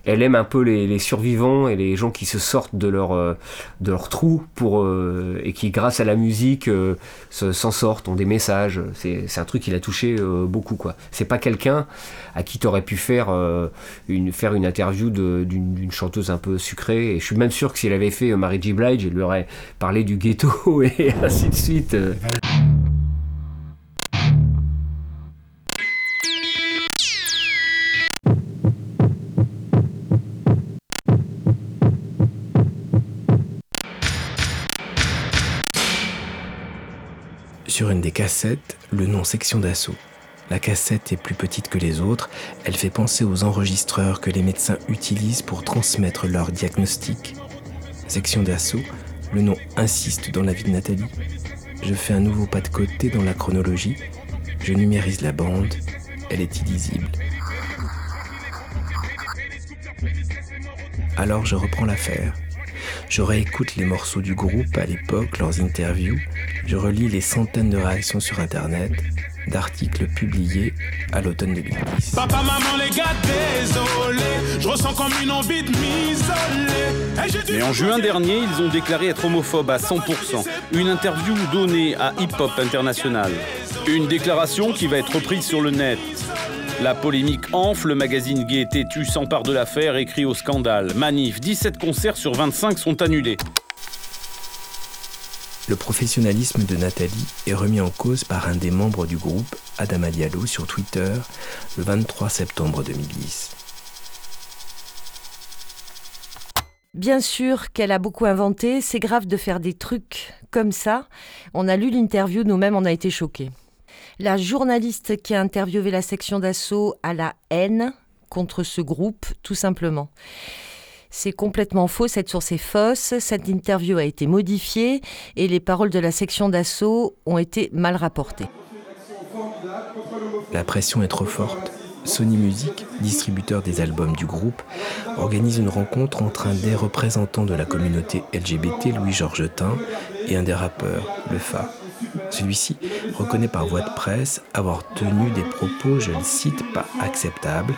elle aime un peu les, survivants et les gens qui se sortent de leur, euh, de leur trou pour, euh, et qui, grâce à la musique, euh, se- s'en sortent, ont des messages. C'est un truc qui l'a touché beaucoup. quoi. C'est pas quelqu'un à qui t'aurais pu faire, une, faire une interview d'une chanteuse un peu sucrée. Et je suis même sûr que s'il avait fait Mary J. Blige, il lui aurait parlé du ghetto et ainsi de suite. Sur une des cassettes, le nom section d'assaut. La cassette est plus petite que les autres, elle fait penser aux enregistreurs que les médecins utilisent pour transmettre leur diagnostic. Section d'assaut, le nom insiste dans la vie de Nathalie. Je fais un nouveau pas de côté dans la chronologie, je numérise la bande, elle est illisible. Alors je reprends l'affaire. Je réécoute les morceaux du groupe à l'époque, leurs interviews. Je relis les centaines de réactions sur Internet, d'articles publiés à l'automne 2010. Papa, maman, les gars, désolé. Je ressens comme une envie de m'isoler. Mais en juin dernier, ils ont déclaré être homophobes à 100%. Une interview donnée à Hip Hop International. Une déclaration qui va être reprise sur le net. La polémique enfle, le magazine Gaieté Tu s'empare de l'affaire et crie au scandale. Manif, 17 concerts sur 25 sont annulés. Le professionnalisme de Nathalie est remis en cause par un des membres du groupe, Adama Diallo, sur Twitter le 23 septembre 2010. Bien sûr qu'elle a beaucoup inventé, c'est grave de faire des trucs comme ça. On a lu l'interview, nous-mêmes on a été choqués. La journaliste qui a interviewé la section d'assaut a la haine contre ce groupe, tout simplement. C'est complètement faux, cette source est fausse, cette interview a été modifiée et les paroles de la section d'assaut ont été mal rapportées. La pression est trop forte. Sony Music, distributeur des albums du groupe, organise une rencontre entre un des représentants de la communauté LGBT, Louis-Georges Tin, et un des rappeurs, Le Fa. Celui-ci reconnaît par voie de presse avoir tenu des propos, je le cite, pas acceptables,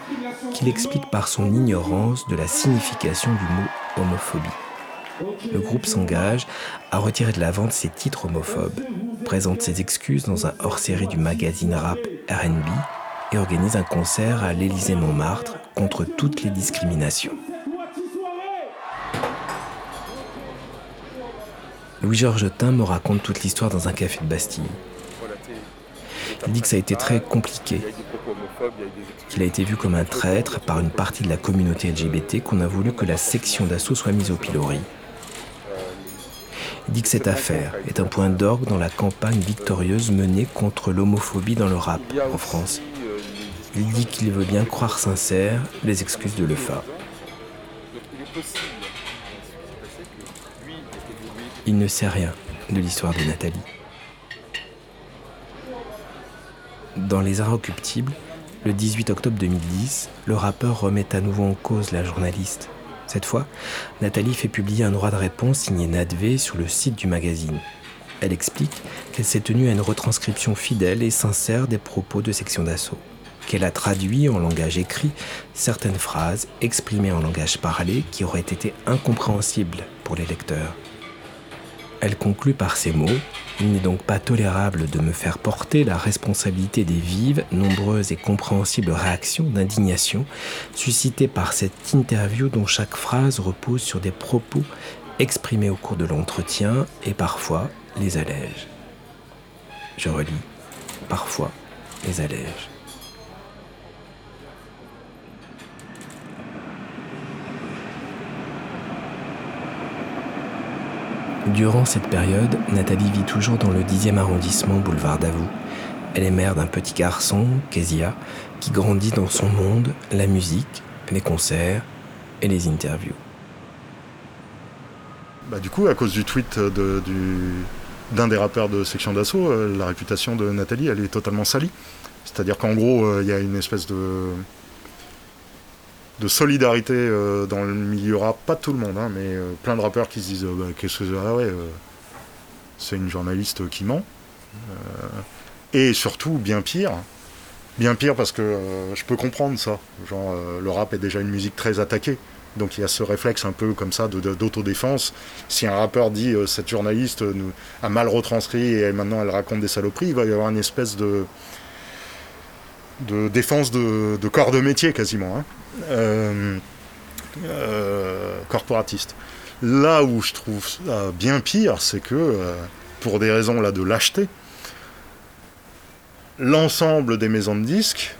qu'il explique par son ignorance de la signification du mot homophobie. Le groupe s'engage à retirer de la vente ses titres homophobes, présente ses excuses dans un hors-série du magazine rap RB et organise un concert à l'Élysée-Montmartre contre toutes les discriminations. Louis-Georges Tin me raconte toute l'histoire dans un café de Bastille. Il dit que ça a été très compliqué, qu'il a été vu comme un traître par une partie de la communauté LGBT, qu'on a voulu que la section d'assaut soit mise au pilori. Il dit que cette affaire est un point d'orgue dans la campagne victorieuse menée contre l'homophobie dans le rap en France. Il dit qu'il veut bien croire sincère les excuses de l'EFA. Il ne sait rien de l'histoire de Nathalie. Dans Les Inrecuptibles, le 18 octobre 2010, le rappeur remet à nouveau en cause la journaliste. Cette fois, Nathalie fait publier un droit de réponse signé Nadvé sur le site du magazine. Elle explique qu'elle s'est tenue à une retranscription fidèle et sincère des propos de section d'assaut, qu'elle a traduit en langage écrit certaines phrases exprimées en langage parlé qui auraient été incompréhensibles pour les lecteurs. Elle conclut par ces mots Il n'est donc pas tolérable de me faire porter la responsabilité des vives, nombreuses et compréhensibles réactions d'indignation suscitées par cette interview dont chaque phrase repose sur des propos exprimés au cours de l'entretien et parfois les allège. Je relis parfois les allège. Durant cette période, Nathalie vit toujours dans le 10e arrondissement boulevard Davout. Elle est mère d'un petit garçon, Kezia, qui grandit dans son monde, la musique, les concerts et les interviews. Bah, du coup, à cause du tweet du- d'un des rappeurs de Section d'Assaut, euh, la réputation de Nathalie, elle est totalement salie. C'est-à-dire qu'en gros, euh, il y a une espèce de, de solidarité euh, dans le milieu rap, pas tout le monde, hein, mais euh, plein de rappeurs qui se disent euh, bah, qu'est-ce que ah ouais, c'est une journaliste qui ment. Et surtout, bien pire, bien pire parce que je peux comprendre ça. Genre, le rap est déjà une musique très attaquée. Donc il y a ce réflexe un peu comme ça d'autodéfense. Si un rappeur dit cette journaliste a mal retranscrit et maintenant elle raconte des saloperies, il va y avoir une espèce de, de défense de, de corps de métier quasiment, hein. Euh, euh, corporatiste. Là où je trouve ça bien pire, c'est que euh, pour des raisons là de lâcheté, l'ensemble des maisons de disques,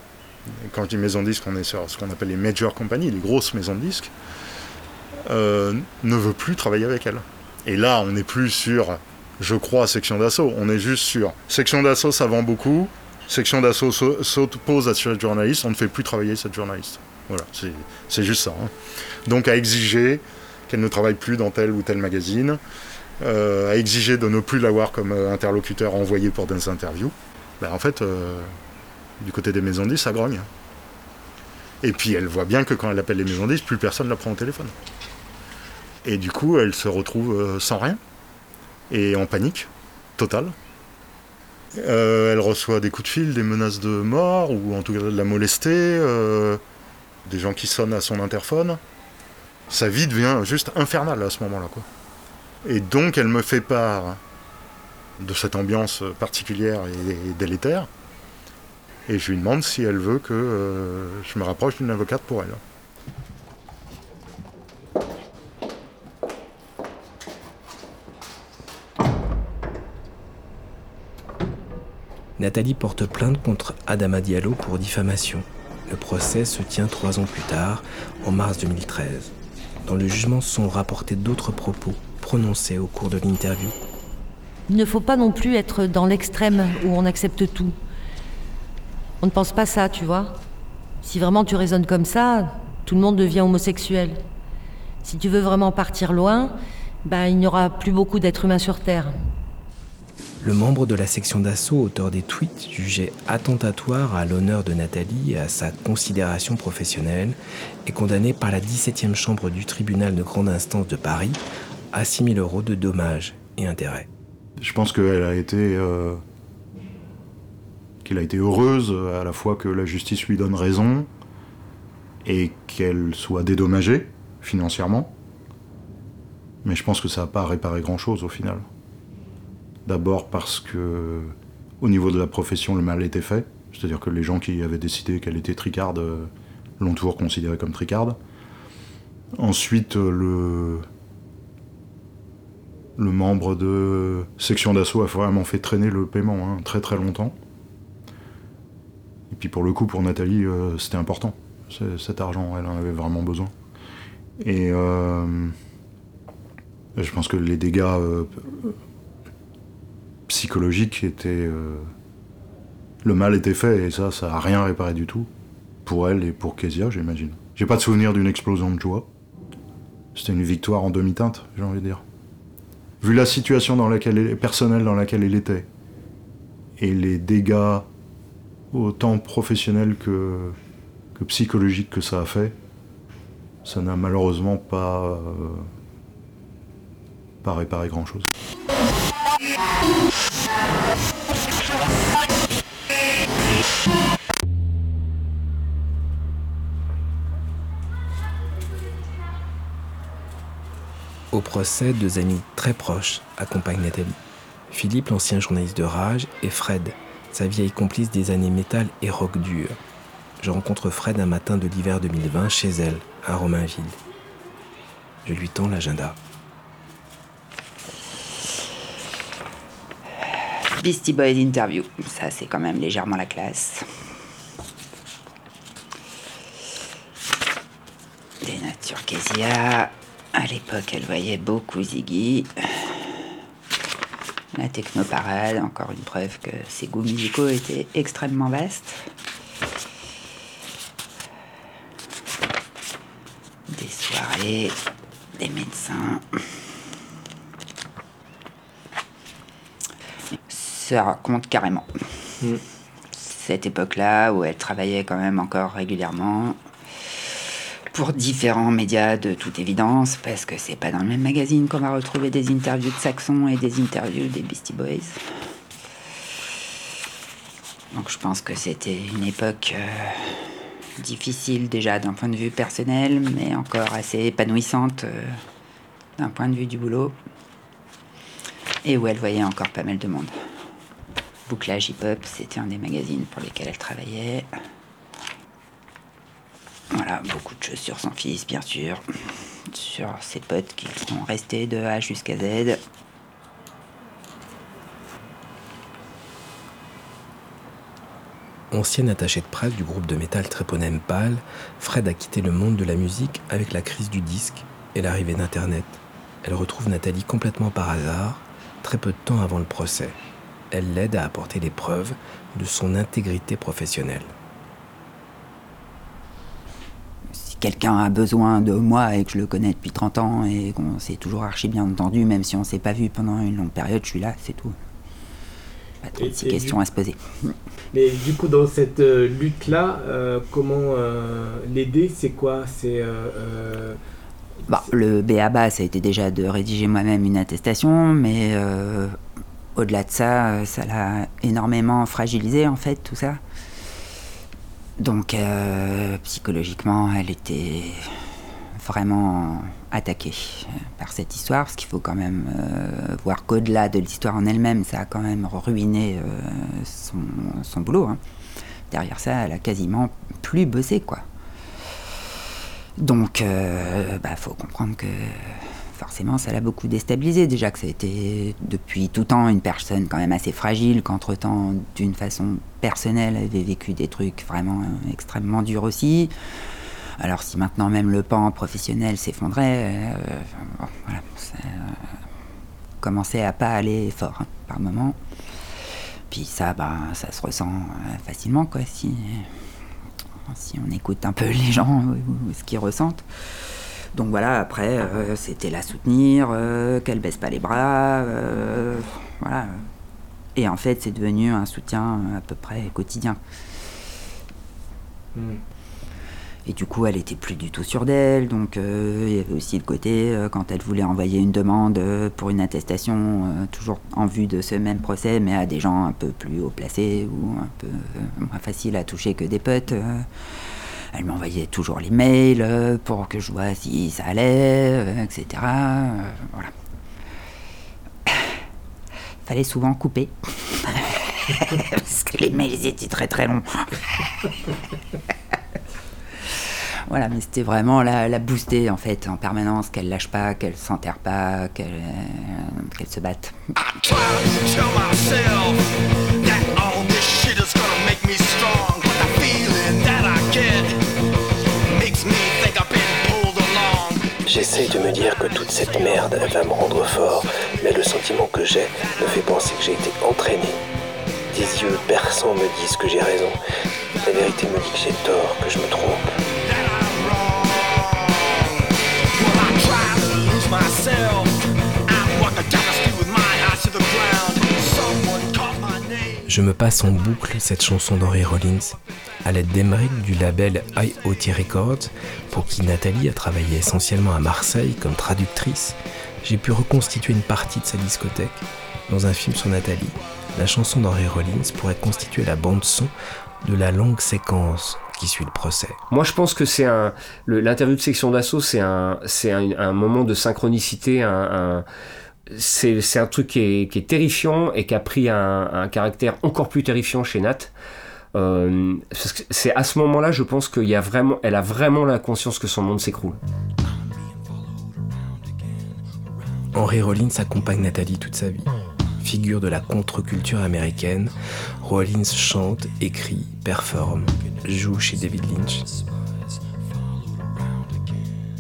quand je dis maisons de disques, on est sur ce qu'on appelle les major companies, les grosses maisons de disques, ne veut plus travailler avec elle. Et là, on n'est plus sur, je crois, section d'assaut, on est juste sur section d'assaut, ça vend beaucoup, section d'assaut s'o- s'oppose à cette journaliste, on ne fait plus travailler cette journaliste. Voilà, c'est- juste ça. hein. Donc à exiger qu'elle ne travaille plus dans tel ou tel magazine, euh, à exiger de ne plus l'avoir comme euh, interlocuteur envoyé pour des interviews, ben, en fait, euh, du côté des maisons de disques, ça grogne. Et puis elle voit bien que quand elle appelle les maisons de disques, plus personne ne la prend au téléphone. Et du coup, elle se retrouve sans rien et en panique totale. Elle reçoit des coups de fil, des menaces de mort ou en tout cas de la molester, des gens qui sonnent à son interphone. Sa vie devient juste infernale à ce moment-là. Quoi. Et donc elle me fait part de cette ambiance particulière et, délétère. Et je lui demande si elle veut que euh, je me rapproche d'une avocate pour elle. Nathalie porte plainte contre Adama Diallo pour diffamation. Le procès se tient trois ans plus tard, en mars 2013. Dans le jugement sont rapportés d'autres propos prononcés au cours de l'interview. Il ne faut pas non plus être dans l'extrême où on accepte tout. On ne pense pas ça, tu vois. Si vraiment tu raisonnes comme ça, tout le monde devient homosexuel. Si tu veux vraiment partir loin, ben, il n'y aura plus beaucoup d'êtres humains sur Terre. Le membre de la section d'assaut, auteur des tweets, jugé attentatoire à l'honneur de Nathalie et à sa considération professionnelle, est condamné par la 17e chambre du tribunal de grande instance de Paris à 6 000 euros de dommages et intérêts. Je pense qu'elle a été. euh, qu'elle a été heureuse à la fois que la justice lui donne raison et qu'elle soit dédommagée financièrement. Mais je pense que ça n'a pas réparé grand-chose au final. D'abord parce que, au niveau de la profession, le mal était fait. C'est-à-dire que les gens qui avaient décidé qu'elle était tricarde euh, l'ont toujours considérée comme tricarde. Ensuite, euh, le, le membre de section d'assaut a vraiment fait traîner le paiement hein, très très longtemps. Et puis pour le coup, pour Nathalie, euh, c'était important. Cet argent, elle en avait vraiment besoin. Et je pense que les dégâts psychologiques étaient... euh, le mal était fait et ça, ça n'a rien réparé du tout. Pour elle et pour Kezia, j'imagine. J'ai pas de souvenir d'une explosion de joie. C'était une victoire en demi-teinte, j'ai envie de dire vu la situation personnelle dans laquelle elle était et les dégâts autant professionnels que, que psychologiques que ça a fait, ça n'a malheureusement pas, euh, pas réparé grand-chose. Au procès, deux amis très proches accompagnent Nathalie. Philippe, l'ancien journaliste de Rage, et Fred, sa vieille complice des années métal et rock dur. Je rencontre Fred un matin de l'hiver 2020 chez elle, à Romainville. Je lui tends l'agenda. Beastie Boys interview, ça c'est quand même légèrement la classe. Des natures. À l'époque, elle voyait beaucoup Ziggy. La technoparade, encore une preuve que ses goûts musicaux étaient extrêmement vastes. Des soirées, des médecins. Ça raconte carrément. Cette époque-là où elle travaillait quand même encore régulièrement pour différents médias de toute évidence, parce que c'est pas dans le même magazine qu'on va retrouver des interviews de Saxon et des interviews des Beastie Boys. Donc je pense que c'était une époque euh, difficile déjà d'un point de vue personnel, mais encore assez épanouissante euh, d'un point de vue du boulot, et où elle voyait encore pas mal de monde. Bouclage Hip Hop, c'était un des magazines pour lesquels elle travaillait. Voilà, beaucoup de choses sur son fils, bien sûr. Sur ses potes qui sont restés de A jusqu'à Z. Ancien attaché de presse du groupe de métal Tréponème Pâle, Fred a quitté le monde de la musique avec la crise du disque et l'arrivée d'Internet. Elle retrouve Nathalie complètement par hasard, très peu de temps avant le procès. Elle l'aide à apporter les preuves de son intégrité professionnelle. Si quelqu'un a besoin de moi et que je le connais depuis 30 ans et qu'on s'est toujours archi bien entendu, même si on s'est pas vu pendant une longue période, je suis là, c'est tout. Pas trop de questions du- à se poser. Mais du coup, dans cette euh, lutte-là, euh, comment euh, l'aider C'est quoi? C'est. euh, euh, Bah, le BABA, ça a été déjà de rédiger moi-même une attestation, mais euh, au-delà de ça, euh, ça l'a énormément fragilisé en fait, tout ça. Donc, euh, psychologiquement, elle était vraiment attaquée euh, par cette histoire, parce qu'il faut quand même voir qu'au-delà de l'histoire en elle-même, ça a quand même ruiné son, boulot. hein. Derrière ça, elle a quasiment plus bossé, quoi. Donc, bah, faut comprendre que forcément, ça l'a beaucoup déstabilisé. Déjà que ça a été depuis tout temps une personne quand même assez fragile, qu'entre-temps, d'une façon personnelle, elle avait vécu des trucs vraiment euh, extrêmement durs aussi. Alors, si maintenant même le pan professionnel s'effondrait, euh, ça euh, commençait à pas aller fort hein, par moment. Puis ça, bah, ça se ressent facilement, quoi, si, on écoute un peu les gens, ou ce qu'ils ressentent. Donc voilà, après, euh, c'était la soutenir, euh, qu'elle baisse pas les bras, euh, voilà. Et en fait, c'est devenu un soutien à peu près quotidien. hmm. Et du coup, elle était plus du tout sûre d'elle. Donc, euh, il y avait aussi le côté, euh, quand elle voulait envoyer une demande euh, pour une attestation, euh, toujours en vue de ce même procès, mais à des gens un peu plus haut placés ou un peu euh, moins faciles à toucher que des potes. Elle m'envoyait toujours les mails euh, pour que je vois si ça allait, euh, etc. euh, voilà. Fallait souvent couper. Parce que les mails étaient très très longs. Voilà, mais c'était vraiment la, booster en fait, en permanence, qu'elle lâche pas, qu'elle s'enterre pas, qu'elle se batte. J'essaie de me dire que toute cette merde va me rendre fort, mais le sentiment que j'ai me fait penser que j'ai été entraîné. Des yeux perçants me disent que j'ai raison. La vérité me dit que j'ai tort, que je me trompe. Je me passe en boucle cette chanson d'Henry Rollins à l'aide d'Emeric du label IoT Records, pour qui Nathalie a travaillé essentiellement à Marseille comme traductrice. J'ai pu reconstituer une partie de sa discothèque dans un film sur Nathalie. La chanson d'Henry Rollins pourrait constituer la bande-son de la longue séquence qui suit le procès. Moi, je pense que c'est un. L'interview de section d'assaut, c'est un, un, moment de synchronicité, un. c'est un truc qui est, qui est terrifiant et qui a pris un, un caractère encore plus terrifiant chez Nat. Euh, c'est à ce moment-là, je pense qu'il y a vraiment, elle a vraiment la conscience que son monde s'écroule. Henry Rollins accompagne Nathalie toute sa vie. Figure de la contre-culture américaine, Rollins chante, écrit, performe, joue chez David Lynch.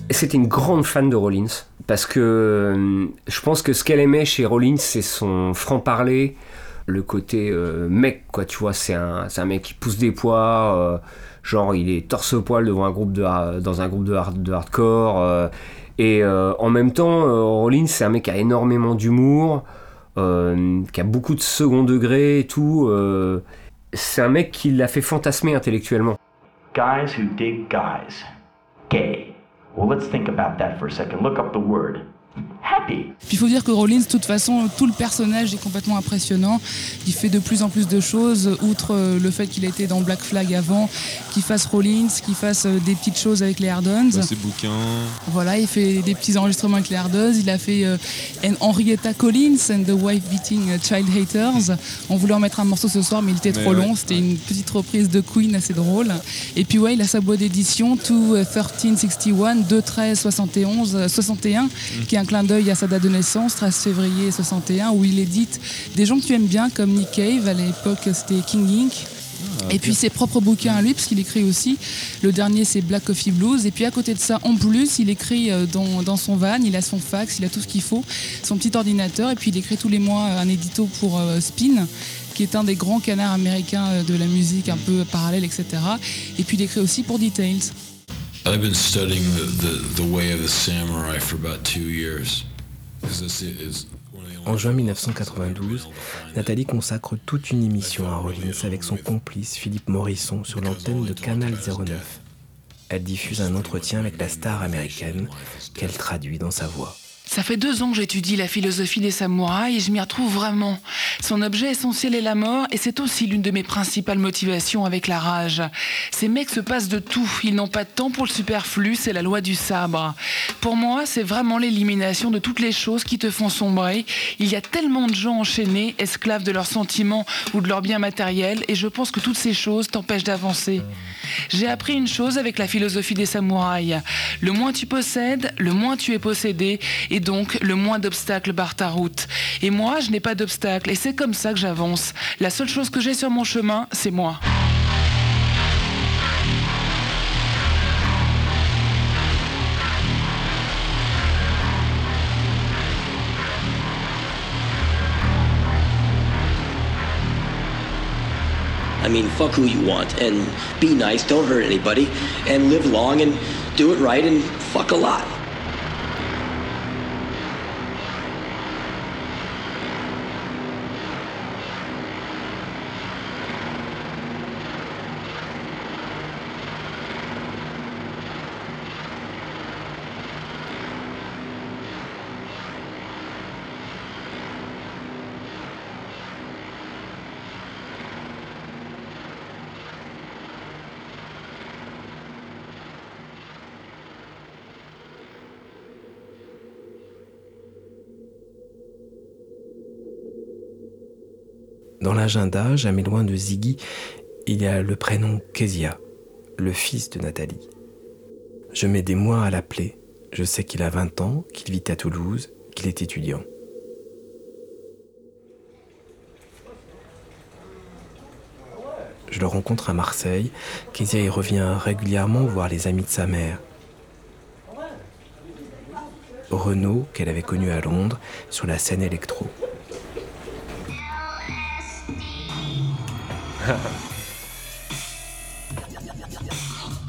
C'était une grande fan de Rollins parce que euh, je pense que ce qu'elle aimait chez Rollins, c'est son franc-parler, le côté euh, mec, quoi, tu vois. C'est un, mec qui pousse des poids, euh, genre il est torse-poil devant un groupe de, dans un groupe de, hard- de hardcore. euh, et en même temps, Rollins, c'est un mec qui a énormément d'humour, qui a beaucoup de second degré et tout. c'est un mec qui l'a fait fantasmer intellectuellement. Guys who dig guys. Gay. Well, let's think about that for a second. Look up the word. Happy. Puis il faut dire que Rollins, de toute façon, tout le personnage est complètement impressionnant. Il fait de plus en plus de choses, outre euh, le fait qu'il était dans Black Flag avant, qu'il fasse Rollins, qu'il fasse euh, des petites choses avec les Hardons. Dans ses bouquins. Voilà, il fait des petits enregistrements avec les Hardons. Il a fait euh, Henrietta Collins and the Wife Beating Child Haters. On voulait en mettre un morceau ce soir, mais il était Mais trop ouais. long. C'était une petite reprise de Queen assez drôle. Et puis ouais, il a sa boîte d'édition, 2-1361, 2-13-71, 61, qui est un clin d'œil à sa date de naissance, 13 février 61, où il édite des gens que tu aimes bien, comme Nick Cave. À l'époque, c'était King Inc. Et puis ses propres bouquins à lui, parce qu'il écrit aussi. Le dernier, c'est Black Coffee Blues. Et puis à côté de ça, en plus, il écrit euh, dans, dans son van, il a son fax, il a tout ce qu'il faut, son petit ordinateur. Et puis il écrit tous les mois un édito pour euh, Spin, qui est un des grands canards américains euh, de la musique un peu parallèle, etc. Et puis il écrit aussi pour Details. I've been studying the, the, the way of the samurai for about two years. En juin 1992, Nathalie consacre toute une émission à Rollins avec son complice Philippe Morisson sur l'antenne de Canal 09. Elle diffuse un entretien avec la star américaine qu'elle traduit dans sa voix. Ça fait deux ans que j'étudie la philosophie des samouraïs et je m'y retrouve vraiment. Son objet essentiel est la mort et c'est aussi l'une de mes principales motivations avec la rage. Ces mecs se passent de tout, ils n'ont pas de temps pour le superflu, c'est la loi du sabre. Pour moi, c'est vraiment l'élimination de toutes les choses qui te font sombrer. Il y a tellement de gens enchaînés, esclaves de leurs sentiments ou de leurs biens matériels et je pense que toutes ces choses t'empêchent d'avancer. J'ai appris une chose avec la philosophie des samouraïs. Le moins tu possèdes, le moins tu es possédé, et donc le moins d'obstacles barrent ta route. Et moi, je n'ai pas d'obstacles, et c'est comme ça que j'avance. La seule chose que j'ai sur mon chemin, c'est moi. I mean, fuck who you want and be nice, don't hurt anybody, and live long and do it right and fuck a lot. Dans l'agenda, jamais loin de Ziggy, il y a le prénom Kezia, le fils de Nathalie. Je mets des mois à l'appeler. Je sais qu'il a 20 ans, qu'il vit à Toulouse, qu'il est étudiant. Je le rencontre à Marseille. Kezia y revient régulièrement voir les amis de sa mère. Renaud, qu'elle avait connu à Londres, sur la scène électro.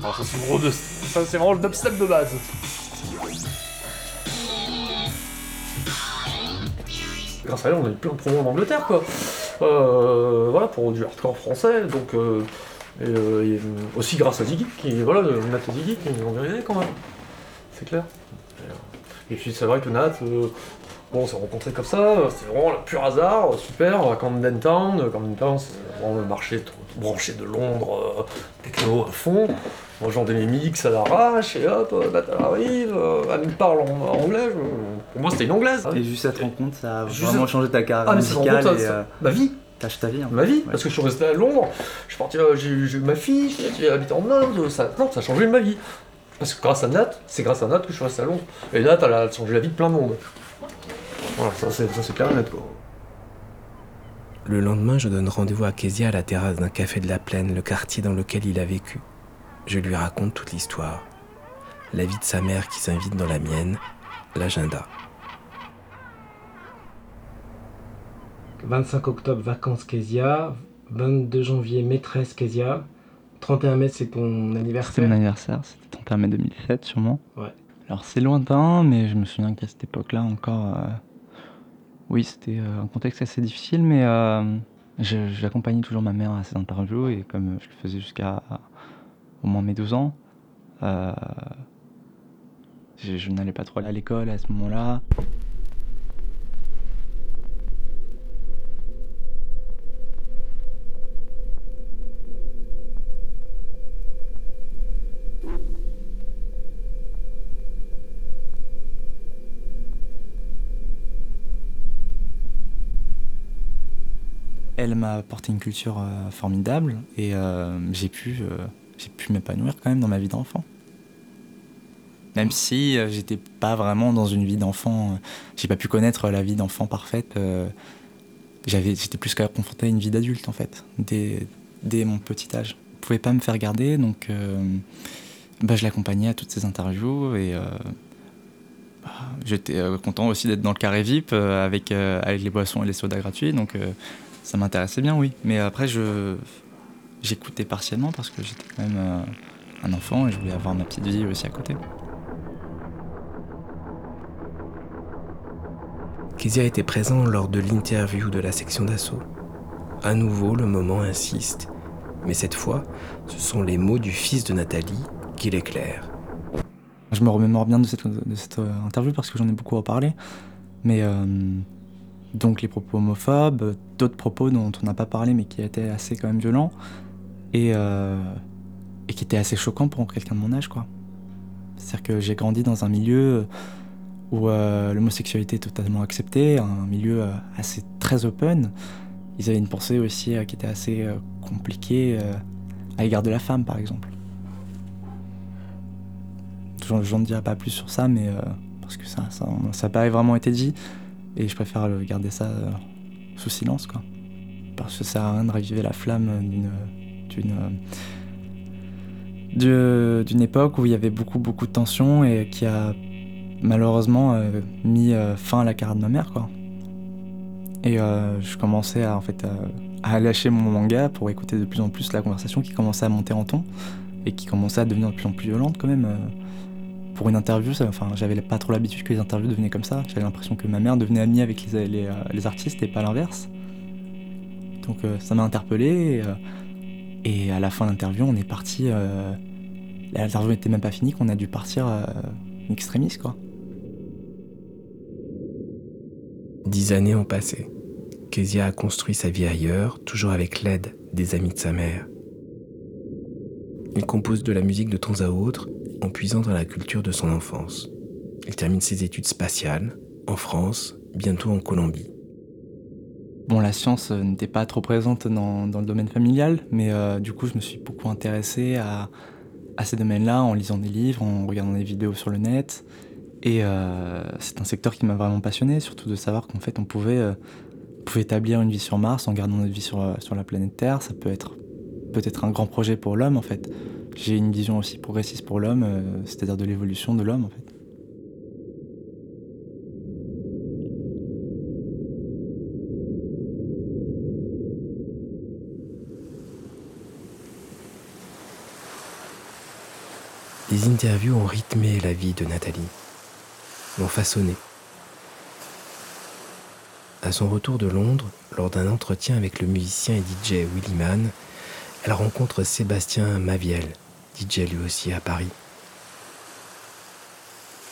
Alors ça c'est de... vraiment le dubstep de base. Grâce à elle on est plus en promo en Angleterre quoi. euh, voilà, pour du hardcore français. Donc, euh, et, euh, euh, aussi grâce à Ziggy, qui, voilà, Nat et Ziggy, qui ont dirigé quand même. C'est clair. Et, puis c'est vrai que Nat, bon, on s'est rencontrés comme ça, c'était vraiment le pur hasard, super, à Camden Town. Camden Town, c'est le marché branché de Londres, euh, techno à fond. Moi, j'en des mix à l'arrache, et hop, euh, Nat elle arrive, euh, elle me parle en, anglais. je- Pour moi, c'était une anglaise. Et juste cette rencontre, ça a Juste vraiment changé ta carrière Ah, musicale rencontre, et euh, ma vie. ta vie. hein. Ma vie, Ouais. parce que je suis resté à Londres, je suis parti, euh, j'ai eu ma fille, j'ai- habité en Inde, ça, non, ça a changé ma vie. Parce que grâce à Nat, c'est grâce à Nat que je suis resté à Londres. Et Nat, elle a changé la vie de plein de monde. Voilà, ça c'est ça, c'est clair et net quoi. Le lendemain, je donne rendez-vous à Kezia à la terrasse d'un café de la Plaine, le quartier dans lequel il a vécu. Je lui raconte toute l'histoire. La vie de sa mère qui s'invite dans la mienne, l'agenda. 25 octobre, vacances Kezia. 22 janvier, maîtresse Kezia. 31 mai, c'est ton C'était anniversaire. mon anniversaire, c'était 31 mai 2007 sûrement. Ouais. Alors c'est lointain, mais je me souviens qu'à cette époque-là encore, euh, oui, c'était euh, un contexte assez difficile, mais euh, j'accompagnais toujours ma mère à ses interviews et comme je le faisais jusqu'à au moins mes 12 ans, euh, je, je n'allais pas trop à l'école à ce moment-là. Elle m'a apporté une culture euh, formidable et euh, j'ai pu, euh, j'ai pu m'épanouir quand même dans ma vie d'enfant. Même si j'étais pas vraiment dans une vie d'enfant, j'ai pas pu connaître la vie d'enfant parfaite. j'avais, j'étais plus qu'à confronté à une vie d'adulte en fait, dès, dès mon petit âge. Je pouvais pas me faire garder, donc bah, je l'accompagnais à toutes ces interviews et bah, j'étais content aussi d'être dans le carré VIP avec, avec les boissons et les sodas gratuits, donc ça m'intéressait bien, oui. Mais après, je j'écoutais partiellement parce que j'étais quand même euh, un enfant et je voulais avoir ma petite vie aussi à côté. Kezia était présent lors de l'interview de la section d'assaut. À nouveau, le moment insiste. Mais cette fois, ce sont les mots du fils de Nathalie qui l'éclairent. Je me remémore bien de cette, de cette euh, interview parce que j'en ai beaucoup reparlé. Mais euh, donc les propos homophobes, d'autres propos dont on n'a pas parlé mais qui étaient assez quand même violents et, euh, qui étaient assez choquants pour quelqu'un de mon âge quoi. C'est-à-dire que j'ai grandi dans un milieu où euh, l'homosexualité est totalement acceptée, un milieu euh, assez très open. Ils avaient une pensée aussi qui était assez compliquée à l'égard de la femme par exemple. J'en dirai pas plus sur ça, mais parce que ça ça n'a pas vraiment été dit et je préfère garder ça euh, sous silence quoi. Parce que ça sert à rien de raviver la flamme d'une d'une époque où il y avait beaucoup beaucoup de tensions et qui a malheureusement euh, mis euh, fin à la carrière de ma mère quoi. Et je commençais à en fait à lâcher mon manga pour écouter de plus en plus la conversation qui commençait à monter en ton et qui commençait à devenir de plus en plus violente quand même. Pour une interview, ça- enfin, j'avais pas trop l'habitude que les interviews devenaient comme ça. J'avais l'impression que ma mère devenait amie avec les, les, euh, artistes et pas l'inverse. Donc euh, ça m'a interpellé. Et, euh, et à la fin de l'interview, on est parti. l'interview n'était même pas finie, qu'on a dû partir euh, extrémiste quoi. Dix années ont passé. Kezia a construit sa vie ailleurs, toujours avec l'aide des amis de sa mère. Il compose de la musique de temps à autre, en puisant dans la culture de son enfance. Il termine ses études spatiales, en France, bientôt en Colombie. Bon, la science euh, n'était pas trop présente dans, dans le domaine familial, mais euh, du coup, je me suis beaucoup intéressé à, à ces domaines-là en lisant des livres, en regardant des vidéos sur le net. Et euh, c'est un secteur qui m'a vraiment passionné, surtout de savoir qu'en fait, on pouvait, pouvait établir une vie sur Mars en gardant notre vie sur, sur la planète Terre. Ça peut être peut-être un grand projet pour l'homme, en fait. J'ai une vision aussi progressiste pour l'homme, euh, c'est-à-dire de l'évolution de l'homme, en fait. Les interviews ont rythmé la vie de Nathalie, l'ont façonnée. À son retour de Londres, lors d'un entretien avec le musicien et DJ Willy Mann, elle rencontre Sébastien Maviel, DJ lui aussi à Paris.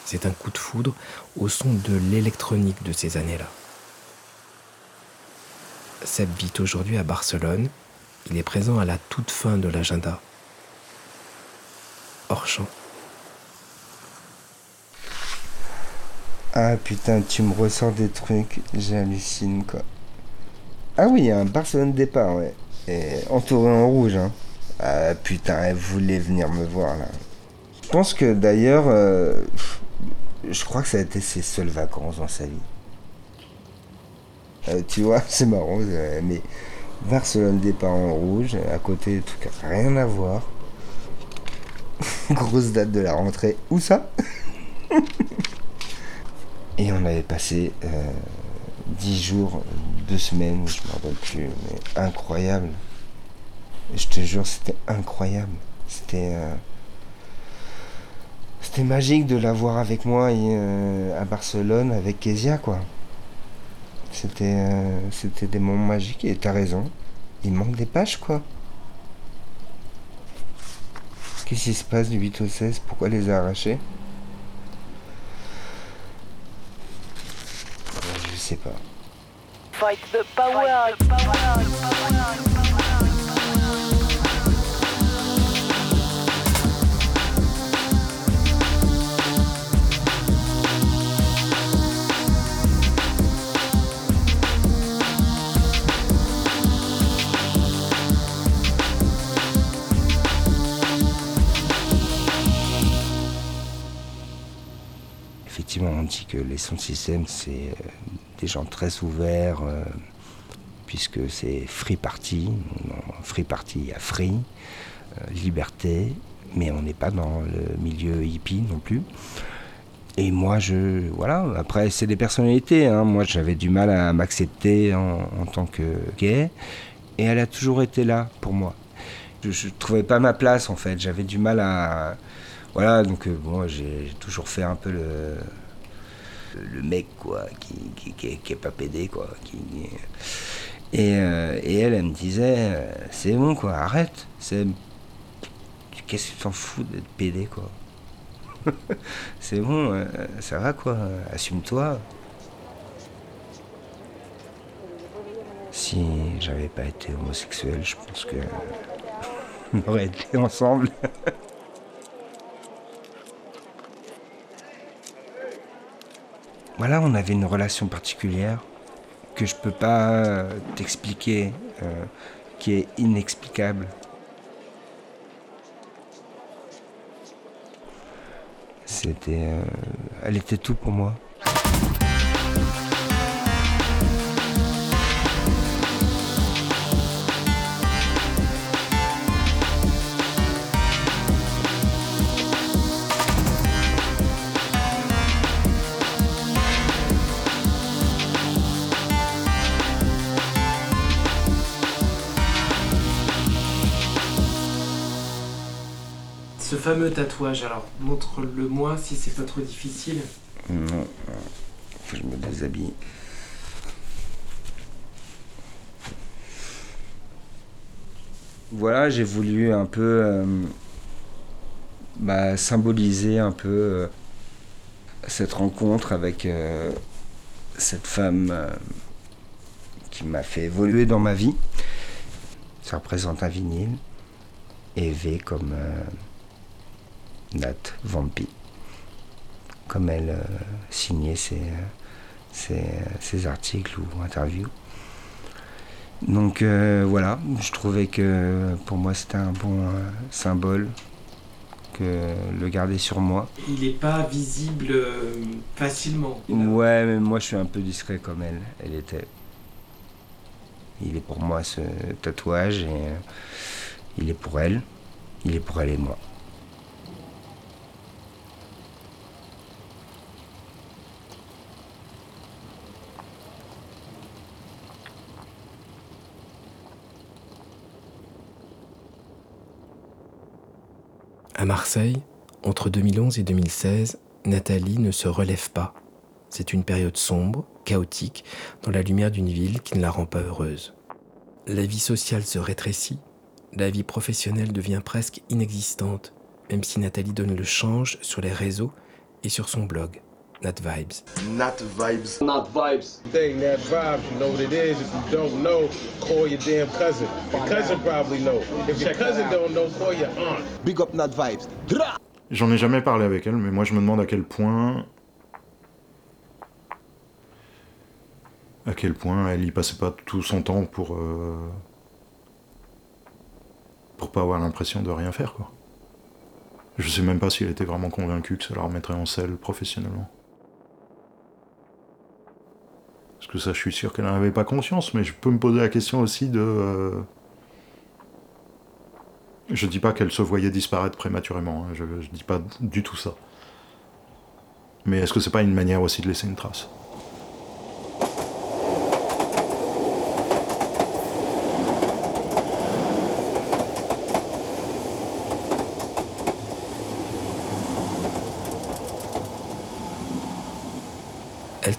C'est un coup de foudre au son de l'électronique de ces années-là. Seb vit aujourd'hui à Barcelone. Il est présent à la toute fin de l'agenda. Hors champ. Ah putain, tu me ressors des trucs, j'hallucine quoi. Ah oui, il y a un Barcelone départ, ouais. Et entouré en rouge, hein. Ah putain, elle voulait venir me voir là. Je pense que d'ailleurs, euh, je crois que ça a été ses seules vacances dans sa vie. Euh, tu vois, c'est marrant, euh, mais Barcelone départ en rouge, à côté trucs rien à voir. Grosse date de la rentrée. Où ça? Et on avait passé euh, 10 jours, 2 semaines, je m'en rappelle plus, mais incroyable. Je te jure, c'était incroyable. C'était. euh, c'était magique de l'avoir avec moi et, euh, à Barcelone avec Kezia, quoi. C'était euh, c'était des moments magiques et t'as raison. Il manque des pages, quoi. Qu'est-ce qui se passe du 8 au 16 Pourquoi les a arrachés Je sais pas. Fight the power. Effectivement, on dit que les sons système, c'est euh, des gens très ouverts, euh, puisque c'est free party. Free party, il y a free, euh, liberté, mais on n'est pas dans le milieu hippie non plus. Et moi, je. Voilà, après, c'est des personnalités. hein. Moi, j'avais du mal à m'accepter en, en tant que gay, et elle a toujours été là pour moi. Je ne trouvais pas ma place, en fait. J'avais du mal à. Voilà, donc bon, j'ai toujours fait un peu le, le mec, quoi, qui, qui, qui, est- pas pédé, quoi. Qui, et, euh, et elle, elle me disait, euh, c'est bon, quoi, arrête. C'est, qu'est-ce que tu t'en fous d'être pédé, quoi C'est bon, euh, ça va, quoi, assume-toi. Si j'avais pas été homosexuel, je pense que on aurait été ensemble. Voilà, on avait une relation particulière que je peux pas euh, t'expliquer, euh, qui est inexplicable. C'était, euh, elle était tout pour moi. Fameux tatouage, alors, montre-le-moi si c'est pas trop difficile. Non, faut que je me déshabille. Voilà, j'ai voulu un peu euh, bah, symboliser un peu euh, cette rencontre avec euh, cette femme qui m'a fait évoluer dans ma vie. Ça représente un vinyle et V comme Nat Vampi comme elle euh, signait ses, euh, ses, ses articles ou interviews. Donc euh, voilà, je trouvais que pour moi c'était un bon euh, symbole que le garder sur moi. Il est pas visible euh, facilement. Ouais, mais moi je suis un peu discret comme elle, elle était. Il est pour moi ce tatouage et euh, il est pour elle, il est pour elle et moi. À Marseille, entre 2011 et 2016, Nathalie ne se relève pas. C'est une période sombre, chaotique, dans la lumière d'une ville qui ne la rend pas heureuse. La vie sociale se rétrécit, la vie professionnelle devient presque inexistante, même si Nathalie donne le change sur les réseaux et sur son blog, Nat Vibes. Not vibes. Not vibes. Thing, that vibe, you know what it is. If you don't know, call your damn cousin. Your cousin probably know. If your cousin don't know, call your aunt. Big up Not vibes. J'en ai jamais parlé avec elle, mais moi je me demande à quel point. À quel point elle y passait pas tout son temps pour. euh, pour pas avoir l'impression de rien faire, quoi. Je sais même pas si elle était vraiment convaincue que ça la remettrait en selle professionnellement. Parce que ça, je suis sûr qu'elle n'en avait pas conscience, mais je peux me poser la question aussi de. euh, Je dis pas qu'elle se voyait disparaître prématurément, hein, je, je dis pas du tout ça. Mais est-ce que c'est pas une manière aussi de laisser une trace?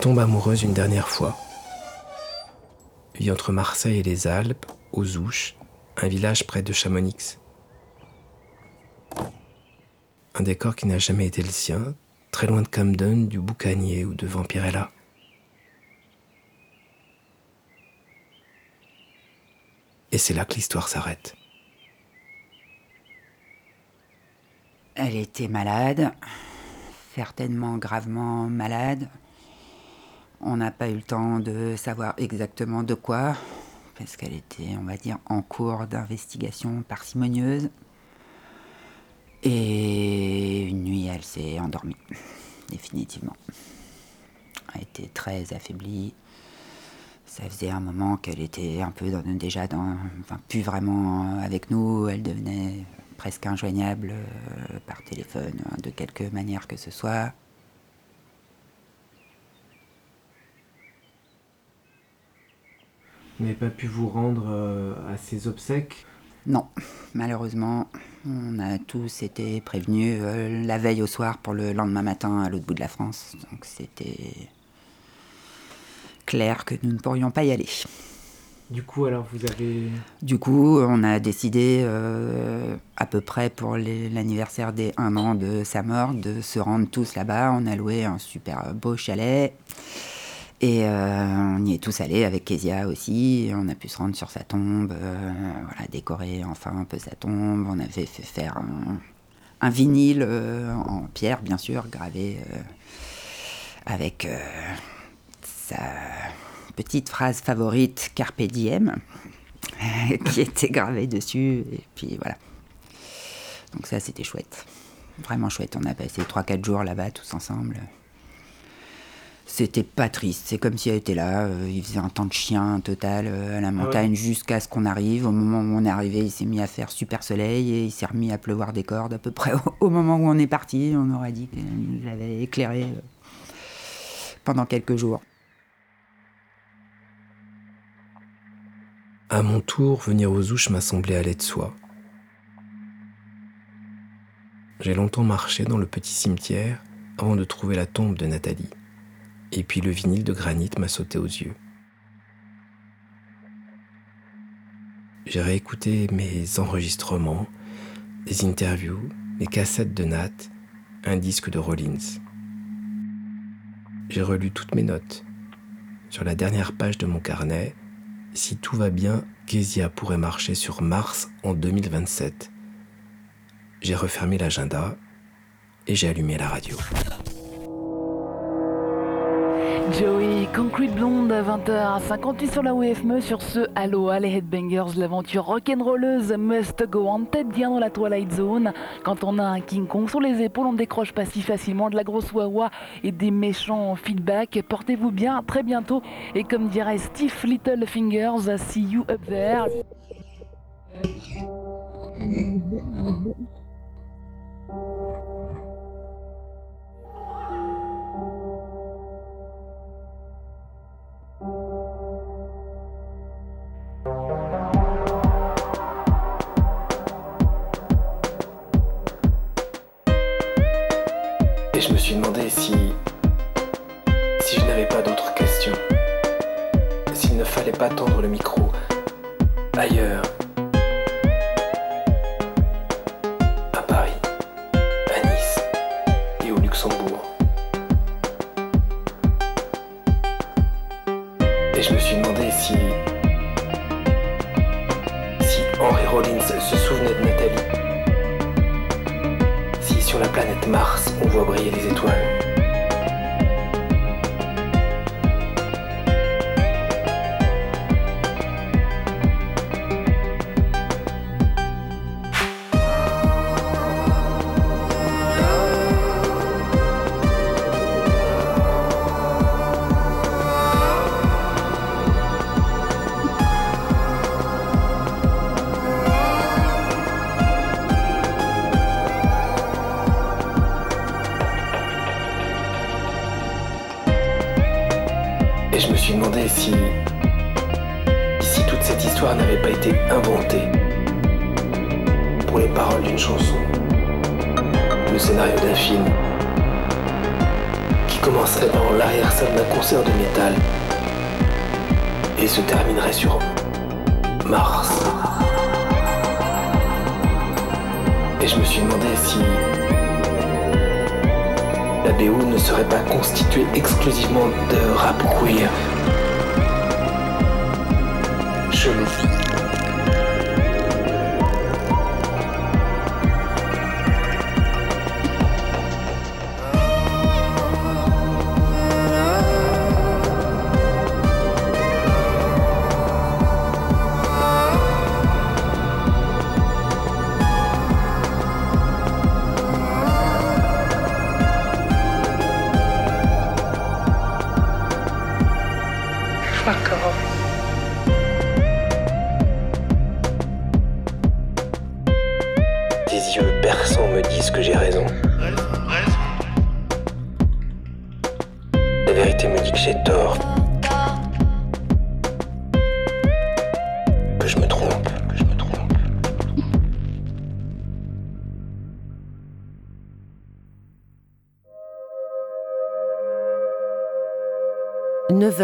Tombe amoureuse une dernière fois. Vit entre Marseille et les Alpes, aux Ouches, un village près de Chamonix. Un décor qui n'a jamais été le sien, très loin de Camden, du Boucanier ou de Vampirella. Et c'est là que l'histoire s'arrête. Elle était malade, certainement gravement malade. On n'a pas eu le temps de savoir exactement de quoi, parce qu'elle était, on va dire, en cours d'investigation parcimonieuse. Et une nuit, elle s'est endormie, définitivement. Elle était très affaiblie. Ça faisait un moment qu'elle était un peu déjà dans, enfin, plus vraiment avec nous. Elle devenait presque injoignable euh, par téléphone, hein, de quelque manière que ce soit. Vous n'avez pas pu vous rendre euh, à ses obsèques? Non, malheureusement, on a tous été prévenus euh, la veille au soir pour le lendemain matin à l'autre bout de la France. Donc c'était clair que nous ne pourrions pas y aller. Du coup, alors vous avez. Du coup, on a décidé, euh, à peu près pour l'anniversaire des 1 an de sa mort, de se rendre tous là-bas. On a loué un super beau chalet. Et euh, on y est tous allés avec Kezia aussi. On a pu se rendre sur sa tombe, euh, décorer enfin un peu sa tombe. On avait fait faire un, vinyle euh, en pierre, bien sûr, gravé avec sa petite phrase favorite Carpe Diem, qui était gravée dessus. Et puis voilà. Donc ça, c'était chouette. Vraiment chouette. On a passé 3-4 jours là-bas tous ensemble. C'était pas triste, c'est comme si elle était là. euh, il faisait un temps de chien total euh, à la montagne jusqu'à ce qu'on arrive. Au moment où on est arrivé, il s'est mis à faire super soleil et il s'est remis à pleuvoir des cordes à peu près au, moment où on est parti. On aurait dit qu'il nous avait éclairé euh, pendant quelques jours. À mon tour, venir aux ouches m'a semblé aller de soi. J'ai longtemps marché dans le petit cimetière avant de trouver la tombe de Nathalie. Et puis le vinyle de granit m'a sauté aux yeux. J'ai réécouté mes enregistrements, des interviews, les cassettes de Nat, un disque de Rollins. J'ai relu toutes mes notes. Sur la dernière page de mon carnet, si tout va bien, Kezia pourrait marcher sur Mars en 2027. J'ai refermé l'agenda et j'ai allumé la radio. Joey, Concrete Blonde à 20h58 sur la WFME. Sur ce, Aloha les Headbangers, l'aventure rock'n'rolleuse must go on tête bien dans la Twilight Zone. Quand on a un King Kong sur les épaules, on décroche pas si facilement de la grosse wawa et des méchants feedback. Portez-vous bien, très bientôt. Et comme dirait Steve Littlefingers, see you up there. Et je me suis demandé si. si je n'avais pas d'autres questions S'il ne fallait pas tendre le micro ailleurs Mars on voit briller les étoiles.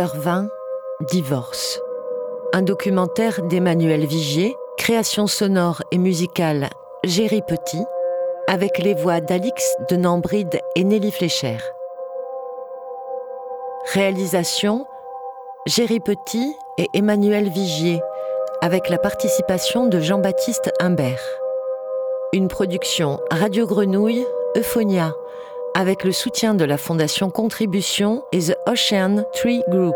9h20, Divorce. Un documentaire d'Emmanuel Vigier, création sonore et musicale Géry Petit, avec les voix d'Alix de Nambride et Nelly Flécher. Réalisation Géry Petit et Emmanuel Vigier, avec la participation de Jean-Baptiste Humbert. Une production Radio Grenouille, Euphonia, avec le soutien de la Fondation Contribution et The Ocean Tree Group.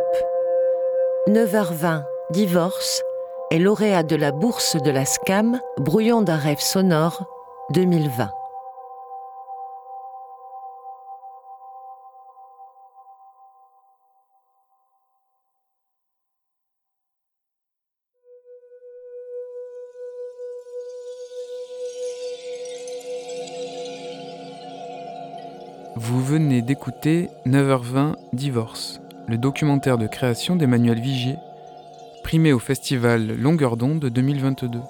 9h20, Divorce, est lauréat de la bourse de la SCAM Brouillon d'un rêve sonore 2020. Vous venez d'écouter 9h20 Divorce, le documentaire de création d'Emmanuel Vigier, primé au festival Longueur d'onde 2022.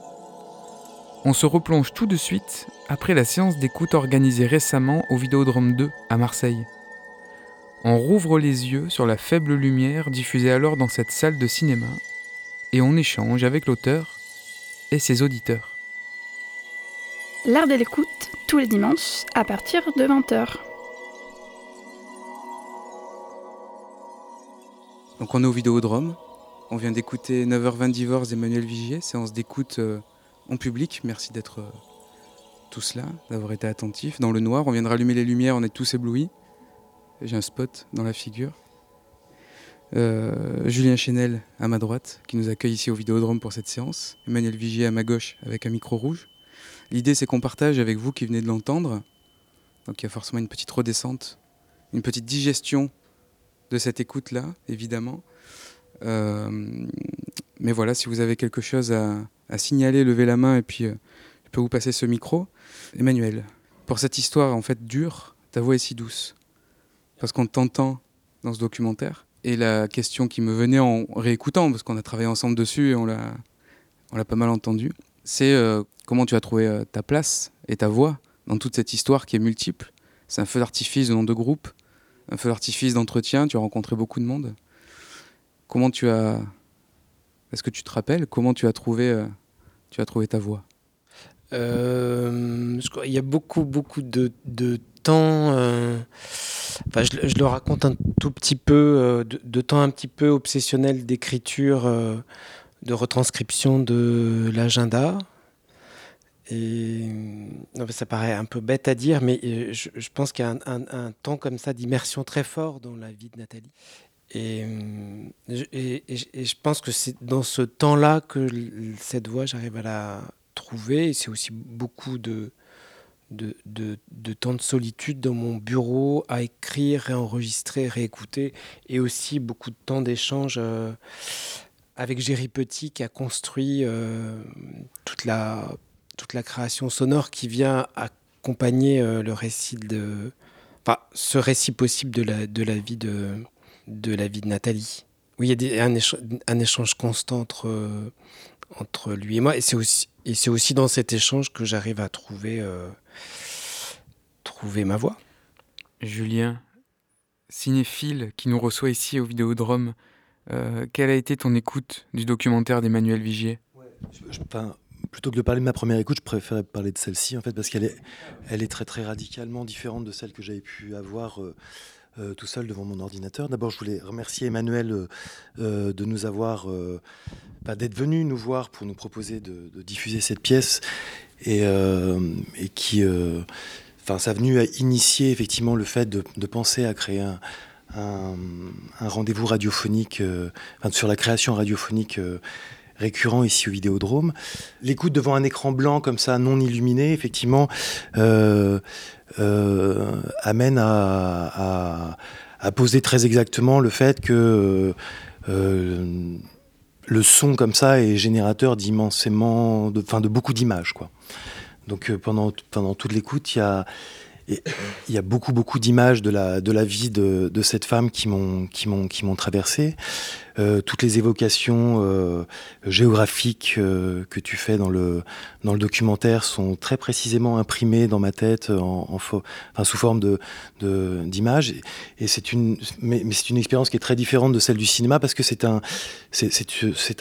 On se replonge tout de suite après la séance d'écoute organisée récemment au Vidéodrome 2 à Marseille. On rouvre les yeux sur la faible lumière diffusée alors dans cette salle de cinéma et on échange avec l'auteur et ses auditeurs. L'art de l'écoute, tous les dimanches, à partir de 20h. Donc on est au Vidéodrome. On vient d'écouter 9h20 Divorce d'Emmanuel Vigier, séance d'écoute euh, en public. Merci d'être euh, tous là, d'avoir été attentifs. Dans le noir, on vient de rallumer les lumières, on est tous éblouis. J'ai un spot dans la figure. Euh, Julien Chenel à ma droite, qui nous accueille ici au Vidéodrome pour cette séance. Emmanuel Vigier à ma gauche avec un micro rouge. L'idée, c'est qu'on partage avec vous qui venez de l'entendre. Donc il y a forcément une petite redescente, une petite digestion de cette écoute-là, évidemment. Euh, mais voilà, si vous avez quelque chose à, à signaler, levez la main et puis euh, je peux vous passer ce micro. Emmanuel, pour cette histoire en fait dure, ta voix est si douce. Parce qu'on t'entend dans ce documentaire. Et la question qui me venait en réécoutant, parce qu'on a travaillé ensemble dessus et on l'a, pas mal entendu, c'est euh, comment tu as trouvé ta place et ta voix dans toute cette histoire qui est multiple. C'est un feu d'artifice de nom de groupe, un feu d'artifice d'entretien, tu as rencontré beaucoup de monde. Comment tu as. Est-ce que tu te rappelles comment tu as trouvé, euh, tu as trouvé ta voix? Euh, Il y a beaucoup, beaucoup de, de temps. Euh, enfin, je, le raconte un tout petit peu, de, de temps un petit peu obsessionnel d'écriture, de retranscription de l'agenda. Et ça paraît un peu bête à dire, mais euh, je, pense qu'il y a un, temps comme ça d'immersion très fort dans la vie de Nathalie. Et, euh, et, je pense que c'est dans ce temps-là que cette voix, j'arrive à la trouver. C'est aussi beaucoup de, de, de, temps de solitude dans mon bureau à écrire, réenregistrer, réécouter. Et aussi beaucoup de temps d'échange. Euh, avec Géry Petit qui a construit toute la toute la création sonore qui vient accompagner euh, le récit de, enfin, ce récit possible de la, de la vie de, de la vie de Nathalie. Oui, il y a des, un, échange, un, échange, constant entre, entre lui et moi, et c'est aussi, et c'est aussi dans cet échange que j'arrive à trouver, euh, trouver ma voix. Julien, cinéphile qui nous reçoit ici au Vidéodrome, euh, quelle a été ton écoute du documentaire d'Emmanuel Vigier? Ouais, je, je, plutôt que de parler de ma première écoute, je préférais parler de celle-ci, en fait, parce qu'elle est, très, très radicalement différente de celle que j'avais pu avoir euh, euh, tout seul devant mon ordinateur. D'abord, je voulais remercier Emmanuel euh, de nous avoir, bah, d'être venu nous voir pour nous proposer de, diffuser cette pièce et, qui, enfin, ça a venu à initier effectivement le fait de, penser à créer un rendez-vous radiophonique, sur la création radiophonique récurrent ici au Vidéodrome. L'écoute devant un écran blanc comme ça, non illuminé, effectivement, euh, euh, amène à, poser très exactement le fait que euh, le son comme ça est générateur d'immensément, de, enfin de beaucoup d'images, quoi. Donc pendant, pendant toute l'écoute, il y a il y a beaucoup beaucoup d'images de la de la vie de, de cette femme qui m'ont traversé. Euh, toutes les évocations euh, géographiques euh, que tu fais dans le dans le documentaire sont très précisément imprimées dans ma tête en, en sous forme de d'images. Et, une mais, mais c'est une expérience qui est très différente de celle du cinéma parce que c'est un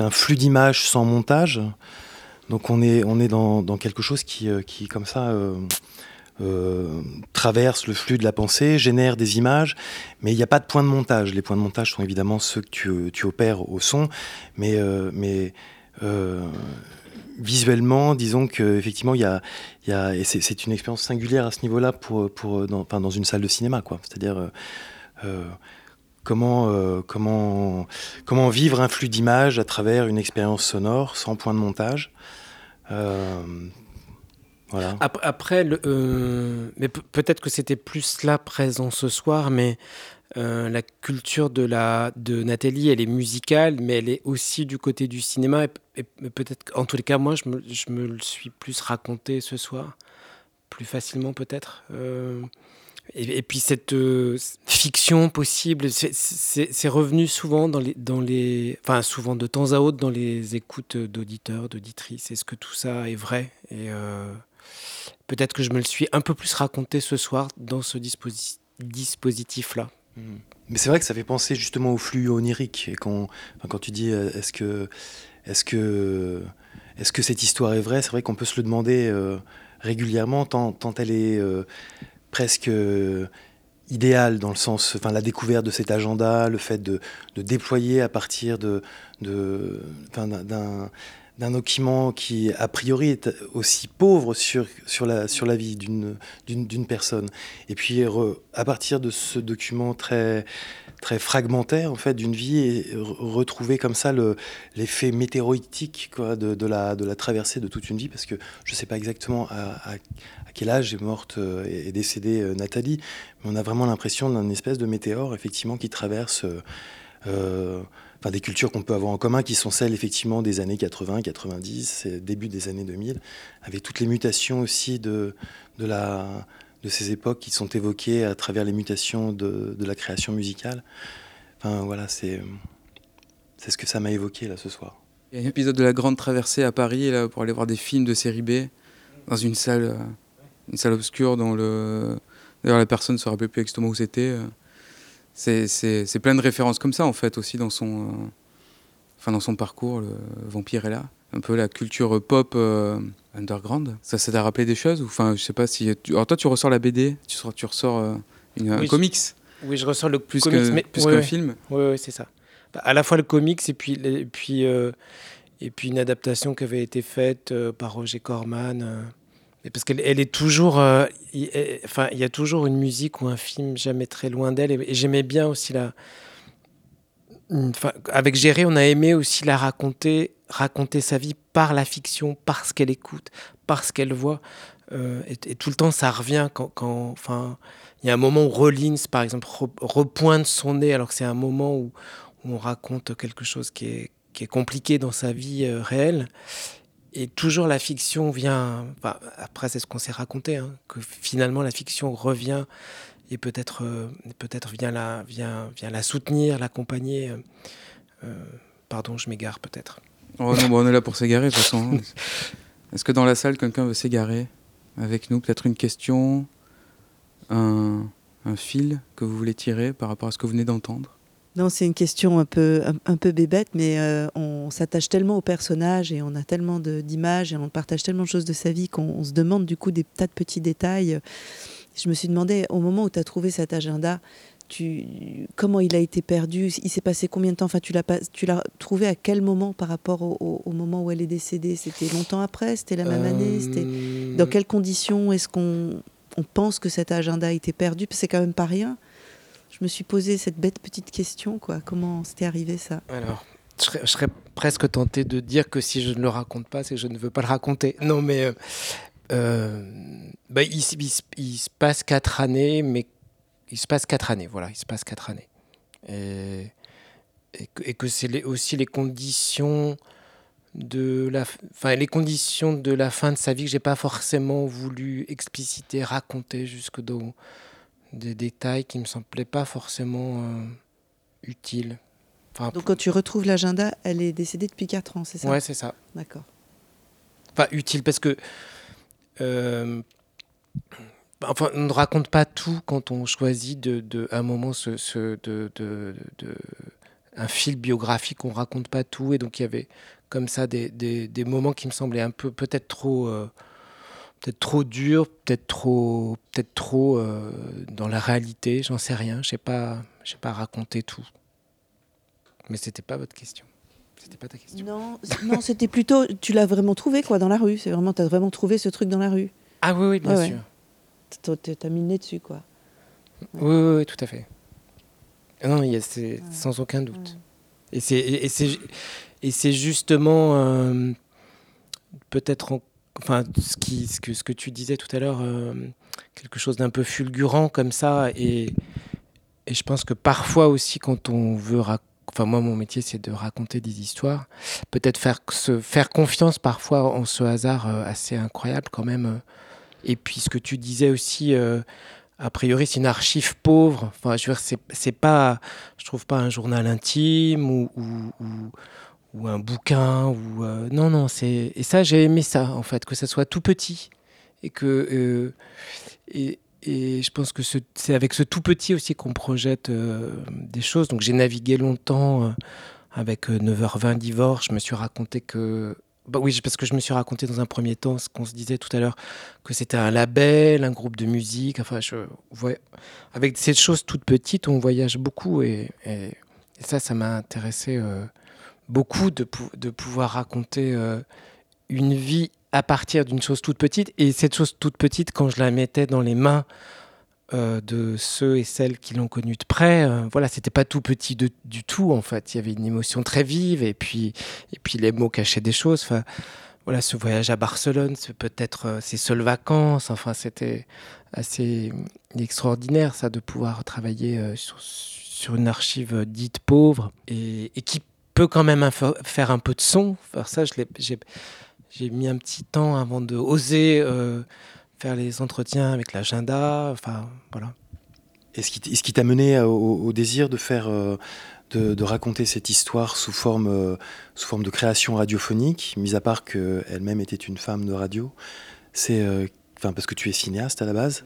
un flux d'images sans montage. Donc on est on est dans, dans quelque chose qui qui comme ça euh, euh, traverse le flux de la pensée, génère des images, mais il n'y a pas de point de montage. Les points de montage sont évidemment ceux que tu, tu opères au son, mais, euh, euh, visuellement, disons qu'effectivement, il y a, c'est une expérience singulière à ce niveau-là pour, dans, une salle de cinéma, quoi. C'est-à-dire euh, comment, euh, vivre un flux d'images à travers une expérience sonore sans point de montage. Euh, Après, euh, mais peut-être que c'était plus là présent ce soir, mais euh, la culture de, la, de Nathalie, elle est musicale, mais elle est aussi du côté du cinéma. Et, peut-être, en tous les cas, moi, je me, je me le suis plus raconté ce soir, plus facilement peut-être. Euh, et, et, puis cette fiction possible, c'est revenu souvent dans les, dans les, enfin souvent de temps à autre dans les écoutes d'auditeurs, d'auditrices. Est-ce que tout ça est vrai et peut-être que je me le suis un peu plus raconté ce soir dans ce disposi dispositif-là. Mmh. Mais c'est vrai que ça fait penser justement au flux onirique. Quand, tu dis euh, est-ce que, cette histoire est vraie, c'est vrai qu'on peut se le demander euh, régulièrement, tant, tant elle est euh, presque idéale dans le sens, enfin la découverte de cet agenda, le fait de, déployer à partir de, d'un d'un document qui, a priori, est aussi pauvre sur, sur, la, sur la vie d'une personne. Et puis, à partir de ce document très, très fragmentaire, en fait, d'une vie, et retrouver comme ça l'effet météoroïtique quoi, de, de, la, de la traversée de toute une vie, parce que je ne sais pas exactement à, quel âge est morte euh, et est décédée euh, Nathalie, mais on a vraiment l'impression d'un espèce de météore, effectivement, qui traverse... Euh, enfin, des cultures qu'on peut avoir en commun, qui sont celles effectivement des années 80, 90, début des années 2000, avec toutes les mutations aussi de, de, ces époques qui sont évoquées à travers les mutations de, de la création musicale. Enfin voilà, c'est ce que ça m'a évoqué là ce soir. Il y a un épisode de la Grande Traversée à Paris là, pour aller voir des films de série B dans une salle, euh, une salle obscure dont le la personne ne se rappelait plus exactement où c'était. C'est plein de références comme ça en fait aussi dans son, euh, enfin dans son parcours. Le vampire est là, un peu la culture pop euh, underground. Ça, ça t'a rappelé des choses ou enfin je sais pas si. Alors toi tu ressors la BD, tu ressors, tu ressors euh, une, un comics. Oui, je ressors le plus comics, mais plus qu'un film. Oui, oui, c'est ça. Bah, à la fois le comics et puis et puis et puis une adaptation qui avait été faite par Roger Corman parce qu'elle elle est toujours, euh, enfin, il y a toujours une musique ou un film jamais très loin d'elle. Et, j'aimais bien aussi la. Avec Géré, on a aimé aussi la raconter, raconter sa vie par la fiction, parce qu'elle écoute, parce qu'elle voit. Euh, et, tout le temps, ça revient quand, enfin, il y a un moment où Rollins, par exemple, repointe son nez, alors que c'est un moment où, on raconte quelque chose qui est, qui est compliqué dans sa vie euh, réelle et toujours la fiction vient. après, c'est ce qu'on s'est raconté, hein, que finalement la fiction revient et peut-être euh, peut-être vient la vient vient la soutenir, l'accompagner. Euh, euh, pardon, je m'égare peut-être. Oh non, on est là pour s'égarer de toute façon. Hein. Est-ce que dans la salle quelqu'un veut s'égarer avec nous? Peut-être une question, un fil que vous voulez tirer par rapport à ce que vous venez d'entendre? Non, c'est une question un peu, un, peu bébête, mais euh, on s'attache tellement au personnage et on a tellement d'images et on partage tellement de choses de sa vie qu'on se demande du coup des tas de petits détails. Je me suis demandé, au moment où tu as trouvé cet agenda, tu, comment il a été perdu? Il s'est passé combien de temps? Enfin, tu l'as trouvé à quel moment par rapport au, moment où elle est décédée? C'était longtemps après? C'était la même année? Euh, dans quelles conditions est-ce qu'on on pense que cet agenda a été perdu? C'est quand même pas rien me suis posé cette bête petite question, quoi. Comment c'était arrivé ça? Alors, je serais, presque tenté de dire que si je ne le raconte pas, c'est que je ne veux pas le raconter. Non, mais euh, euh, bah, il, se passe quatre années, mais il se passe quatre années, voilà, il se passe quatre années. Et, et que, c'est aussi les conditions de la, enfin les conditions de la fin de sa vie que j'ai pas forcément voulu expliciter, raconter jusque dans des détails qui me semblaient pas forcément euh, utiles. Donc quand tu retrouves l'agenda, elle est décédée depuis 4 ans, c'est ça? Ouais, c'est ça. D'accord. Enfin, utile parce que... Euh, enfin, on ne raconte pas tout quand on choisit de, de un moment ce, ce de, de, de, un fil biographique, on raconte pas tout. Et donc il y avait comme ça des, des, des moments qui me semblaient un peu peut-être trop... Euh, peut-être trop dur, peut-être trop, peut-être trop euh, dans la réalité, j'en sais rien. Je sais pas, j'ai pas raconté tout. Mais c'était pas votre question. C'était pas ta question. Non, non, c'était plutôt, tu l'as vraiment trouvé quoi dans la rue. C'est vraiment, t'as vraiment trouvé ce truc dans la rue. Ah oui, oui, bien sûr. Ouais. T'as mis le nez dessus quoi. Oui, oui, oui, tout à fait. Non, il y a, c'est sans aucun doute. Et c'est, et, c'est, et c'est justement euh, peut-être en enfin, ce, que, tu disais tout à l'heure, euh, quelque chose d'un peu fulgurant comme ça. Et, je pense que parfois aussi, quand on veut Enfin, moi, mon métier, c'est de raconter des histoires. Peut-être faire, confiance parfois en ce hasard euh, assez incroyable quand même. Et puis, ce que tu disais aussi, euh, a priori, c'est une archive pauvre. Enfin, je veux dire, c'est pas, je trouve pas un journal intime ou, ou, ou ou un bouquin ou euh, non non c'est et ça j'ai aimé ça en fait que ça soit tout petit et que euh, et, je pense que c'est avec ce tout petit aussi qu'on projette euh, des choses. Donc j'ai navigué longtemps avec 9h20 divorce. Je me suis raconté que bah oui parce que je me suis raconté dans un premier temps ce qu'on se disait tout à l'heure que c'était un label un groupe de musique. Enfin je ouais, avec ces choses toutes petites on voyage beaucoup et, et ça ça m'a intéressé beaucoup de, pouvoir raconter euh, une vie à partir d'une chose toute petite. Et cette chose toute petite, quand je la mettais dans les mains euh, de ceux et celles qui l'ont connue de près, euh, voilà, c'était pas tout petit du tout en fait. Il y avait une émotion très vive et puis, et puis les mots cachaient des choses. Enfin, voilà, ce voyage à Barcelone, c'est peut-être ses seules vacances. Enfin, c'était assez extraordinaire ça de pouvoir travailler sur, sur, une archive dite pauvre et, et qui quand même faire un peu de son. Faire ça, j'ai mis un petit temps avant de oser euh, faire les entretiens avec l'agenda. Enfin, voilà. Et ce qui, t'a mené au, désir de faire, euh, de, raconter cette histoire sous forme, euh, sous forme de création radiophonique, mis à part qu'elle-même était une femme de radio, c'est parce que tu es cinéaste à la base.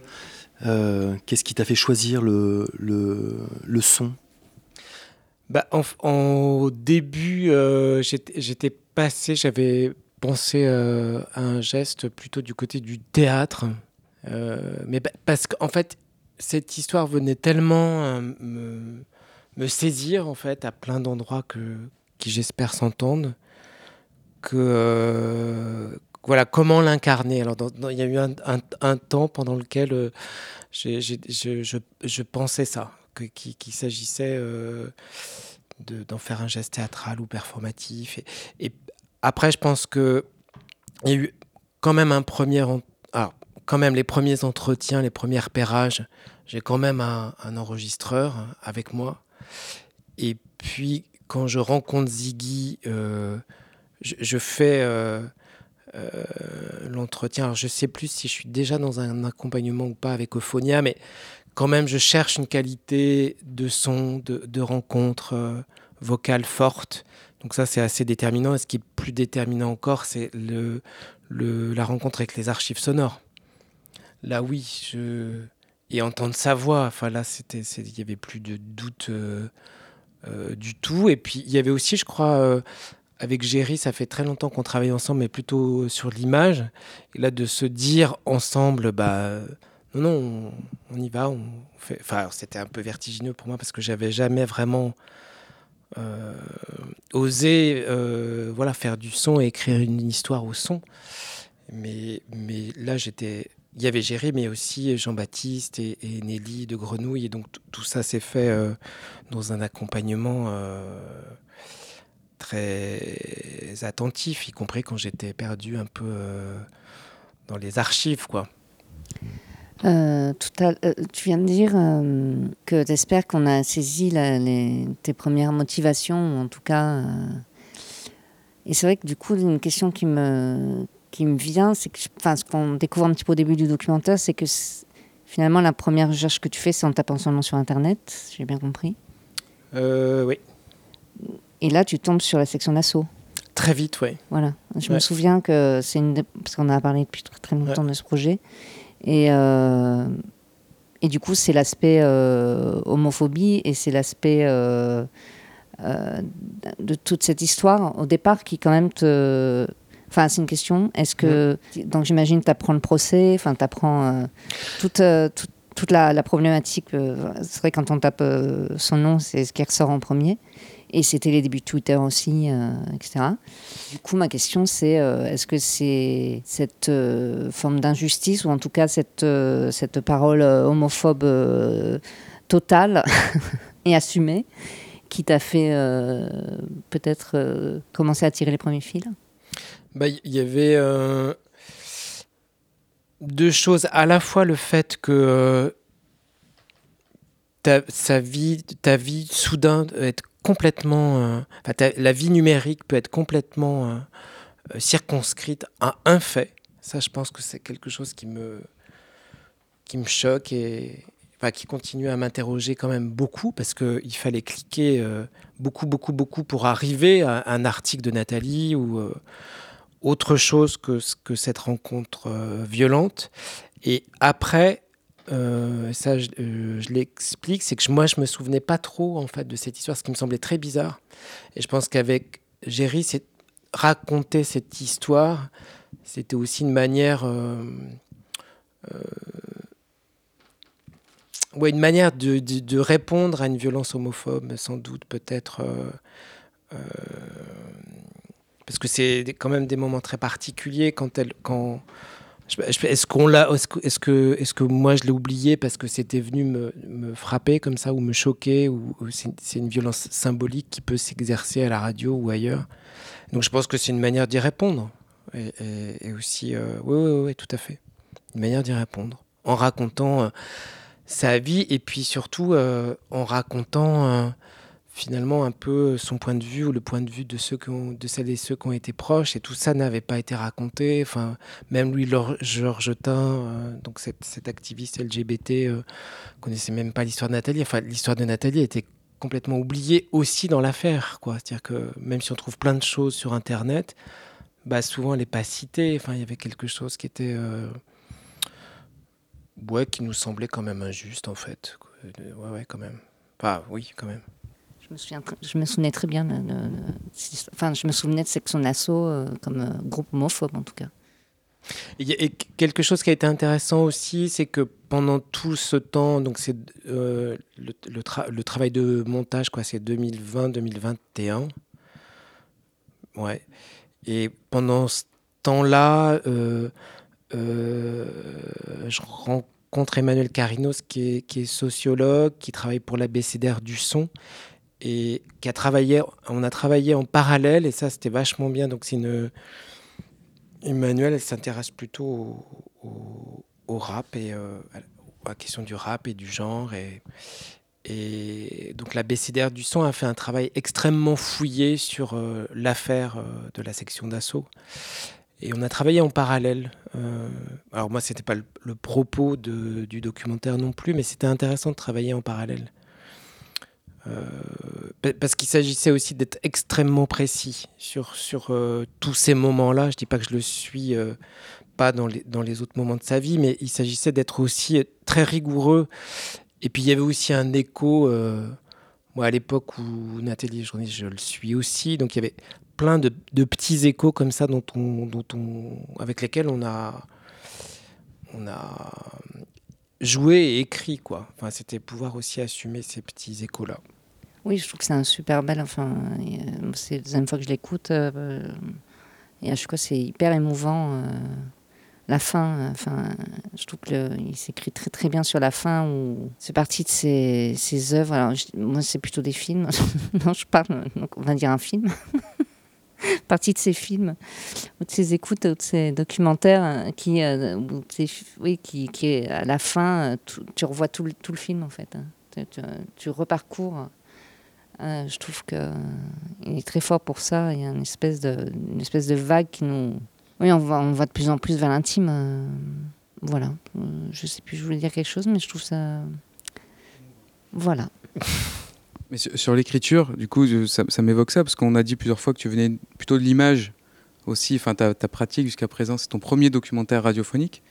Qu'est-ce qui t'a fait choisir le, le son? Bah, en, début, j'étais passé, j'avais pensé à un geste plutôt du côté du théâtre. mais parce qu'en fait, cette histoire venait tellement me, saisir en fait à plein d'endroits qui j'espère s'entendent que euh, voilà comment l'incarner. Alors il y a eu un, temps pendant lequel euh, je, pensais ça, qu'il s'agissait euh, d'en faire un geste théâtral ou performatif. Et, après, je pense que il y a eu quand même un premier, alors, quand même les premiers entretiens, les premiers repérages. J'ai quand même un, enregistreur avec moi. Et puis quand je rencontre Ziggy, euh, je, fais euh, l'entretien. je ne sais plus si je suis déjà dans un accompagnement ou pas avec Ophonia, mais quand même, je cherche une qualité de son, de, rencontre vocale forte. Donc ça, c'est assez déterminant. Et ce qui est plus déterminant encore, c'est la rencontre avec les archives sonores. Là, oui, et entendre sa voix. Enfin, là, il n'y avait plus de doute. Euh, du tout. Et puis il y avait aussi, je crois, euh, avec Géry, ça fait très longtemps qu'on travaille ensemble, mais plutôt sur l'image. Et là, de se dire ensemble, bah non, on, y va, on fait. Enfin, c'était un peu vertigineux pour moi parce que j'avais jamais vraiment euh, osé, voilà, faire du son et écrire une histoire au son. Mais, là, j'étais il y avait Géry, mais aussi Jean-Baptiste et, Nelly de Grenouille. Et donc tout ça s'est fait euh, dans un accompagnement euh, très attentif, y compris quand j'étais perdu un peu euh, dans les archives. quoi. Tout à, tu viens de dire que tu espères qu'on a saisi les, tes premières motivations, ou en tout cas. et c'est vrai que du coup, une question qui me, qui me vient, c'est que, enfin, ce qu'on découvre un petit peu au début du documentaire, c'est que finalement, la première recherche que tu fais, c'est en tapant son nom sur Internet, j'ai bien compris. Euh, oui. Et là, tu tombes sur la section d'assaut. Très vite, oui. Voilà. Je me souviens que c'est une. Parce qu'on a parlé depuis très longtemps de ce projet. Et, euh, et du coup, c'est l'aspect euh, homophobie et c'est l'aspect de toute cette histoire, au départ, qui quand même te Enfin, c'est une question. Est-ce que. Donc, j'imagine que tu apprends le procès, enfin, tu apprends euh, toute, euh, toute, toute la, problématique. Euh, c'est vrai, quand on tape son nom, c'est ce qui ressort en premier. Et c'était les débuts de Twitter aussi, etc. Du coup, ma question, c'est est-ce que c'est cette forme d'injustice, ou en tout cas cette, cette parole homophobe totale et assumée, qui t'a fait peut-être commencer à tirer les premiers fils? Bah, il y avait euh, deux choses. À la fois le fait que euh, ta, vie, ta vie soudain être complètement, euh, la vie numérique peut être complètement circonscrite à un fait. Ça, je pense que c'est quelque chose qui me, qui me choque et qui continue à m'interroger quand même beaucoup parce qu'il fallait cliquer beaucoup, beaucoup, beaucoup pour arriver à un article de Nathalie ou autre chose que, que cette rencontre euh, violente. Et après, euh, ça, euh, je, l'explique, c'est que moi, je me souvenais pas trop en fait de cette histoire, ce qui me semblait très bizarre. Et je pense qu'avec Géry, c'est raconter cette histoire, c'était aussi une manière, ouais, une manière de, de, répondre à une violence homophobe, sans doute, peut-être parce que c'est quand même des moments très particuliers quand elle quand est-ce qu'on l'a est-ce que est-ce que moi je l'ai oublié parce que c'était venu me, frapper comme ça ou me choquer ou, c'est une violence symbolique qui peut s'exercer à la radio ou ailleurs? Donc je pense que c'est une manière d'y répondre et, aussi euh, oui, oui, oui tout à fait. Une manière d'y répondre. En racontant euh, sa vie et puis surtout euh, en racontant finalement un peu son point de vue ou le point de vue de ceux de celles et ceux qui ont été proches et tout ça n'avait pas été raconté enfin même lui Georges Tin euh, donc cet, activiste LGBT euh, connaissait même pas l'histoire de Nathalie enfin l'histoire de Nathalie était complètement oubliée aussi dans l'affaire quoi c'est-à-dire que même si on trouve plein de choses sur internet bah souvent elle n'est pas citée enfin il y avait quelque chose qui était euh, ouais, qui nous semblait quand même injuste en fait. Ouais, ouais, quand même. Oui, quand même. Je me, souvenais très bien, de, enfin, je me souvenais de Section d'Assaut euh, comme euh, groupe homophobe en tout cas. Et, quelque chose qui a été intéressant aussi, c'est que pendant tout ce temps, donc c'est euh, le, travail de montage, quoi, c'est 2020-2021. Ouais. Et pendant ce temps-là, je rencontre Emmanuel Carinos, qui est, qui est, sociologue, qui travaille pour l'ABCDR du son, et qui a travaillé, on a travaillé en parallèle, et ça c'était vachement bien. Donc c'est une. Emmanuel, elle s'intéresse plutôt au, rap et euh, à la question du rap et du genre. Et, donc la BCDR du son a fait un travail extrêmement fouillé sur euh, l'affaire euh, de la section d'assaut. Et on a travaillé en parallèle. Alors moi, c'était pas le, propos du documentaire non plus, mais c'était intéressant de travailler en parallèle. Parce qu'il s'agissait aussi d'être extrêmement précis sur, sur tous ces moments-là. Je dis pas que je le suis pas dans les, dans les autres moments de sa vie, mais il s'agissait d'être aussi très rigoureux et puis il y avait aussi un écho, euh, moi à l'époque où Nathalie journaliste, je le suis aussi, donc il y avait plein de, petits échos comme ça dont on, dont on, avec lesquels on a, on a joué et écrit. Quoi. Enfin, C'était pouvoir aussi assumer ces petits échos-là. Oui, je trouve que c'est un super bel. Enfin, euh, c'est la deuxième fois que je l'écoute. Euh, et à chaque fois, c'est hyper émouvant la fin, euh, enfin, je trouve qu'il s'écrit très très bien sur la fin c'est parti de ses, ses œuvres. Alors, moi, c'est plutôt des films. non, je parle, on va dire un film. partie de ses films, ou de ses écoutes, ou de ses documentaires, euh, qui, euh, oui, qui, qui à la fin, tu revois tout le, tout le film en fait. Hein. Tu, reparcours. Je trouve qu'il est très fort pour ça. Il y a une espèce de, espèce de vague qui nous, oui, on va, de plus en plus vers l'intime. Euh, voilà. Euh, je sais plus, je voulais dire quelque chose, mais je trouve ça. Voilà. Mais sur, l'écriture, du coup, ça, m'évoque ça, parce qu'on a dit plusieurs fois que tu venais plutôt de l'image aussi. Enfin, ta, ta pratique jusqu'à présent, c'est ton premier documentaire radiophonique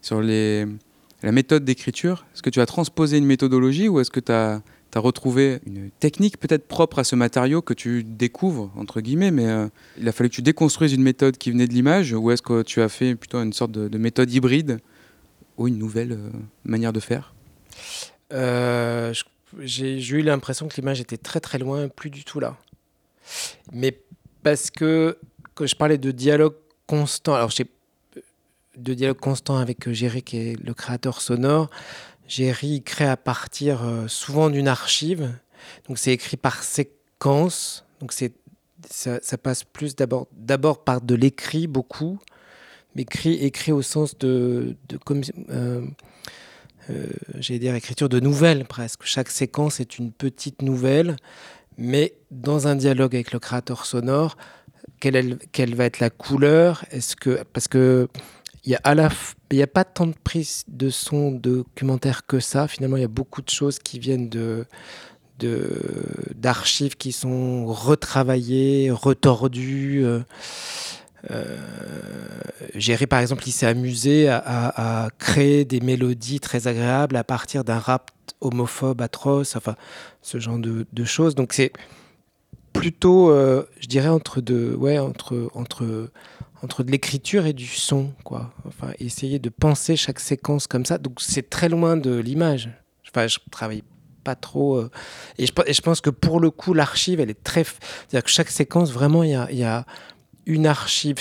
sur les, la méthode d'écriture. Est-ce que tu as transposé une méthodologie ou est-ce que tu as tu as retrouvé une technique peut-être propre à ce matériau que tu découvres, entre guillemets, mais euh, il a fallu que tu déconstruises une méthode qui venait de l'image, ou est-ce que tu as fait plutôt une sorte de, méthode hybride, ou une nouvelle euh, manière de faire? Euh, J'ai eu l'impression que l'image était très très loin, plus du tout là. Mais parce que, quand je parlais de dialogue constant, alors j'ai de dialogue constant avec Géry, qui est le créateur sonore, Jerry crée à partir euh, souvent d'une archive. Donc c'est écrit par séquence. Donc c'est ça, passe plus d'abord d'abord par de l'écrit beaucoup, mais écrit, écrit au sens de, de comme euh, euh, j'allais dire écriture de nouvelles presque. Chaque séquence est une petite nouvelle, mais dans un dialogue avec le créateur sonore. Quelle, quelle va être la couleur? Est-ce que parce que il y a pas tant de prises de son documentaire que ça. Finalement, il y a beaucoup de choses qui viennent d'archives qui sont retravaillées, retordues. Euh, euh par exemple, il s'est amusé à, créer des mélodies très agréables à partir d'un rap homophobe atroce, enfin, ce genre de, choses. Donc c'est plutôt, euh, je dirais, entre deux, ouais, entre entre de l'écriture et du son, quoi. Enfin, essayer de penser chaque séquence comme ça. Donc, c'est très loin de l'image. Enfin, je travaille pas trop. Euh, et, je, pense que pour le coup, l'archive, elle est très. C'est-à-dire que chaque séquence, vraiment, il y a, une archive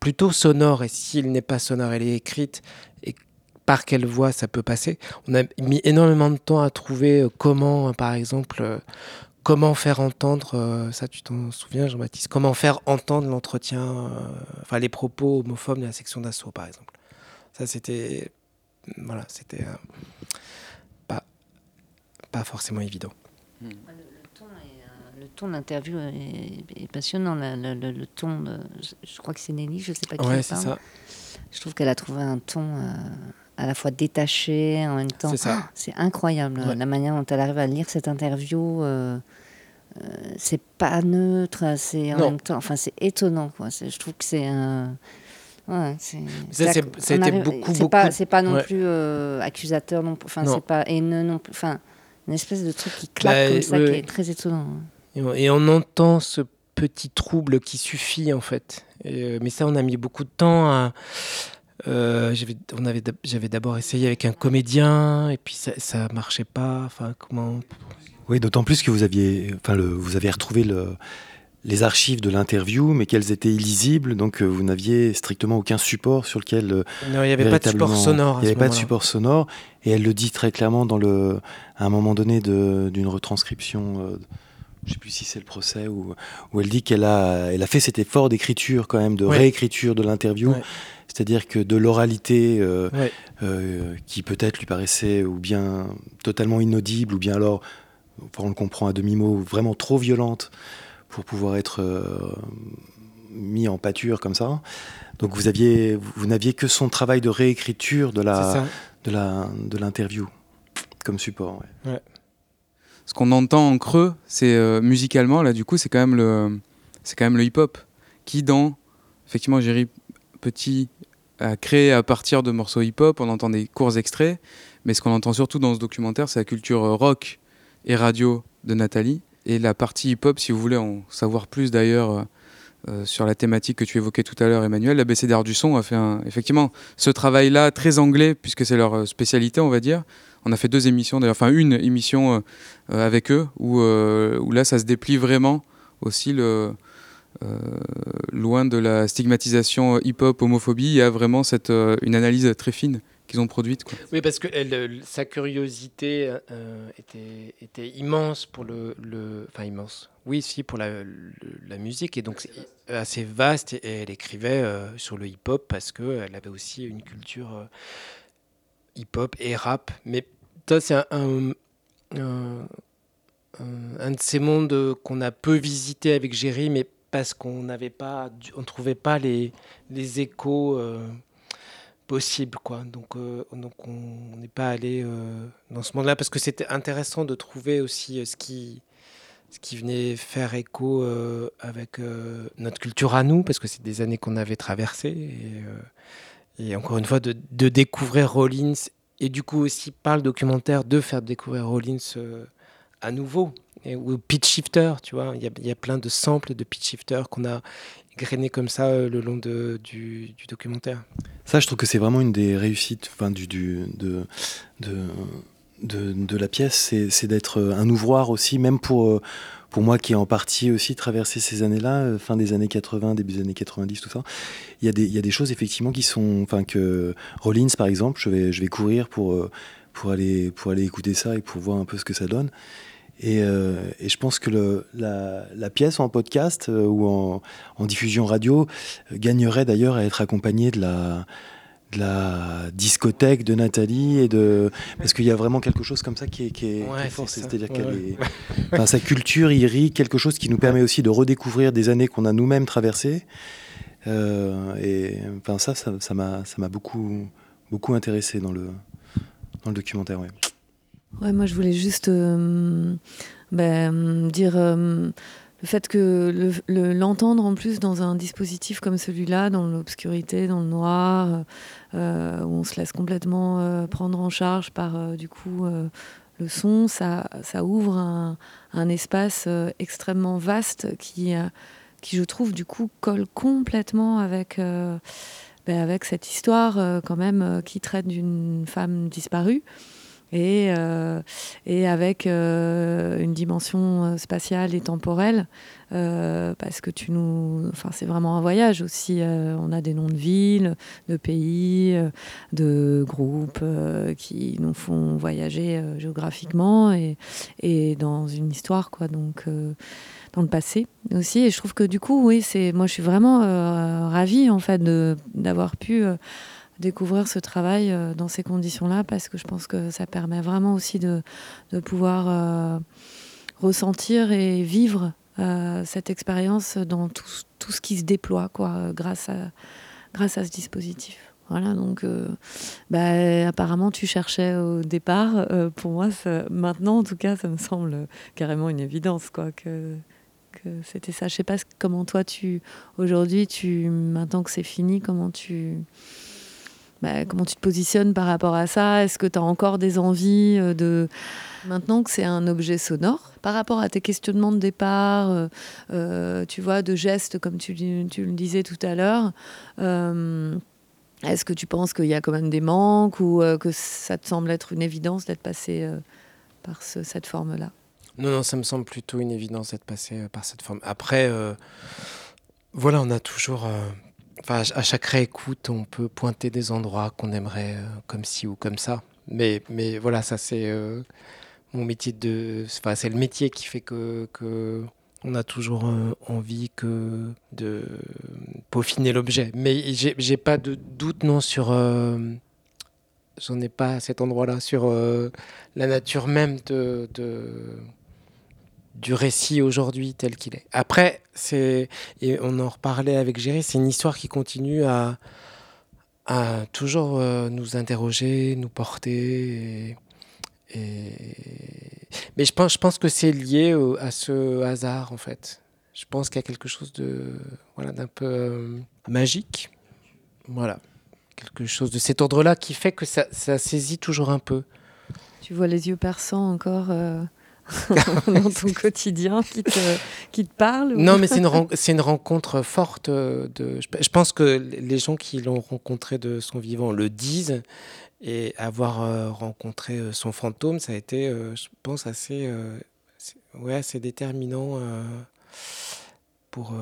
plutôt sonore. Et s'il n'est pas sonore, elle est écrite. Et par quelle voix ça peut passer. On a mis énormément de temps à trouver euh, comment, par exemple, euh, comment faire entendre, euh, ça tu t'en souviens Jean-Baptiste, comment faire entendre l'entretien, euh, enfin les propos homophobes de la section d'assaut par exemple? Ça c'était, voilà, c'était euh, pas, pas forcément évident. Hmm. Le ton de l'interview est, passionnant. Le, ton, de, je crois que c'est Nelly, je sais pas qui ouais, c'est Ça. Je trouve qu'elle a trouvé un ton à la fois détaché, en même temps. C'est incroyable la manière dont elle arrive à lire cette interview. Euh, c'est pas neutre, c'est en même temps. Enfin, c'est étonnant. Quoi. Je trouve que c'est un. Ouais, c'est beaucoup, c'est beaucoup Pas, c'est pas non ouais. plus euh, accusateur, non. Enfin, c'est pas haineux non plus. Enfin, une espèce de truc qui claque Bah, comme ça, ouais, qui est très étonnant. Et on, et on entend ce petit trouble qui suffit en fait. Et, euh, mais ça, on a mis beaucoup de temps à. euh, j'avais, on avait, d'ab- j'avais d'abord essayé avec un comédien et puis ça, ça marchait pas. Enfin, comment Oui, d'autant plus que vous aviez, enfin, le, vous avez retrouvé le, les archives de l'interview, mais qu'elles étaient illisibles, donc euh, vous n'aviez strictement aucun support sur lequel. euh, Non, il y avait pas de support sonore Il n'y avait pas de support sonore, et elle le dit très clairement dans le, à un moment donné d'une retranscription. euh, je sais plus si c'est le procès où, où elle dit qu'elle a, elle a fait cet effort d'écriture quand même, de Ouais. réécriture de l'interview. Ouais. C'est-à-dire que de l'oralité euh, Ouais. euh, qui peut-être lui paraissait ou bien totalement inaudible, ou bien alors, on le comprend à demi-mot, vraiment trop violente pour pouvoir être euh, mis en pâture comme ça. Donc vous aviez, vous n'aviez que son travail de réécriture de la, de la, de l'interview comme support. ouais. Ouais. Ce qu'on entend en creux, c'est euh, musicalement, là, du coup, c'est quand même le, c'est quand même le hip-hop qui, dans, effectivement, Jerry Petit a créé à partir de morceaux hip-hop. On entend des courts extraits, mais ce qu'on entend surtout dans ce documentaire, c'est la culture euh, rock et radio de Nathalie et la partie hip-hop. Si vous voulez en savoir plus, d'ailleurs. euh, euh, sur la thématique que tu évoquais tout à l'heure, Emmanuel, l'ABC d'art du son a fait effectivement ce travail-là très anglais, puisque c'est leur euh, spécialité, on va dire. On a fait deux émissions, d'ailleurs, enfin une émission avec eux, où, là, ça se déplie vraiment aussi le, loin de la stigmatisation hip-hop, homophobie. Il y a vraiment cette, une analyse très fine qu'ils ont produite. Quoi. Oui, parce que elle, euh, sa curiosité euh, était, immense pour le, le- Enfin, immense. Oui, si, pour la, musique. Et donc, assez vaste. Et elle écrivait euh, sur le hip-hop parce qu'elle avait aussi une culture hip-hop et rap. Mais ça, c'est un, un, de ces mondes qu'on a peu visité avec Géry, mais parce qu'on n'avait pas, on trouvait pas les, les échos possibles, quoi. Donc, euh, donc on n'est pas allé euh, dans ce monde-là parce que c'était intéressant de trouver aussi euh, ce qui ce qui venait faire écho avec notre culture à nous, parce que c'est des années qu'on avait traversées. Et, encore une fois, de, découvrir Rollins, et du coup aussi par le documentaire, de faire découvrir Rollins à nouveau. Ou Pitch Shifter, tu vois, il y a, y a plein de samples de Pitch Shifter qu'on a grainé comme ça euh, le long de, du, documentaire. Ça, je trouve que c'est vraiment une des réussites enfin, du, du, de, de, de, la pièce, c'est d'être un ouvroir aussi, même pour, euh, pour moi qui ai en partie aussi traversé ces années-là, euh, fin des années 80, début des années 90, tout ça. Il y a des, y a des choses effectivement qui sont. Enfin, que Rollins, par exemple, je vais, je vais courir pour, euh, pour, aller, pour aller écouter ça et pour voir un peu ce que ça donne. Et, euh, et je pense que le, la, la pièce en podcast euh, ou en, en diffusion radio euh, gagnerait d'ailleurs à être accompagnée de la, de la discothèque de Nathalie et de parce qu'il y a vraiment quelque chose comme ça qui est, qui est, qui Ouais, est fort c'est-à-dire qu'elle ouais. est enfin, sa culture irrigue quelque chose qui nous permet aussi de redécouvrir des années qu'on a nous-mêmes traversées Euh, et enfin ça ça ça m'a ça m'a beaucoup beaucoup intéressé dans le dans le documentaire ouais. Ouais, moi je voulais juste euh, ben, dire euh, le fait que le- le- l'entendre en plus dans un dispositif comme celui-là, dans l'obscurité, dans le noir, euh, où on se laisse complètement prendre en charge par du coup le son, ça, ouvre un, un espace extrêmement vaste qui, qui, je trouve, du coup, colle complètement avec, avec cette histoire euh, quand même euh, qui traite d'une femme disparue et, euh, et avec une dimension spatiale et temporelle, parce que tu nous, enfin c'est vraiment un voyage aussi. on a des noms de villes, de pays, de groupes qui nous font voyager géographiquement et, et dans une histoire quoi. Donc dans le passé aussi. Et je trouve que du coup, oui, c'est, moi je suis vraiment euh, ravie en fait d'avoir pu euh, découvrir ce travail euh, dans ces conditions-là parce que je pense que ça permet vraiment aussi de, de pouvoir euh, ressentir et vivre cette expérience dans tout, tout ce qui se déploie quoi, grâce, à, grâce à ce dispositif. Voilà, donc bah, apparemment tu cherchais au départ. Pour moi, maintenant en tout cas, ça me semble carrément une évidence quoi, que, c'était ça. Je sais pas comment toi, tu aujourd'hui, tu maintenant que c'est fini, comment tu bah, comment tu te positionnes par rapport à ça? Est-ce que tu as encore des envies euh, de maintenant que c'est un objet sonore par rapport à tes questionnements de départ, euh, euh, tu vois, de gestes comme tu, tu le disais tout à l'heure. Est-ce que tu penses qu'il y a quand même des manques ou que ça te semble être une évidence d'être passé par cette forme-là? Non, non, ça me semble plutôt une évidence d'être passé par cette forme. Après, voilà, on a toujours Enfin, à chaque réécoute, on peut pointer des endroits qu'on aimerait euh, comme ci ou comme ça. Mais, mais voilà, ça c'est euh, mon métier de. Enfin, c'est le métier qui fait que, que on a toujours euh, envie que de peaufiner l'objet. Mais j'ai pas de doute non sur. J'en ai pas à cet endroit-là sur la nature même de du récit aujourd'hui tel qu'il est. Après, c'est et on en reparlait avec Géry, c'est une histoire qui continue à, toujours euh, nous interroger, nous porter. Et, Mais je pense, que c'est lié à ce hasard en fait. Je pense qu'il y a quelque chose de voilà d'un peu euh, magique, voilà, quelque chose de cet ordre-là qui fait que ça, ça, saisit toujours un peu. Tu vois les yeux perçants encore. Euh, dans ton quotidien qui te, qui te parle Non, mais c'est une, c'est une rencontre forte. De, je, pense que les gens qui l'ont rencontré de son vivant le disent. Et avoir euh, rencontré euh, son fantôme, ça a été, euh, je pense, assez, ouais, assez déterminant pour,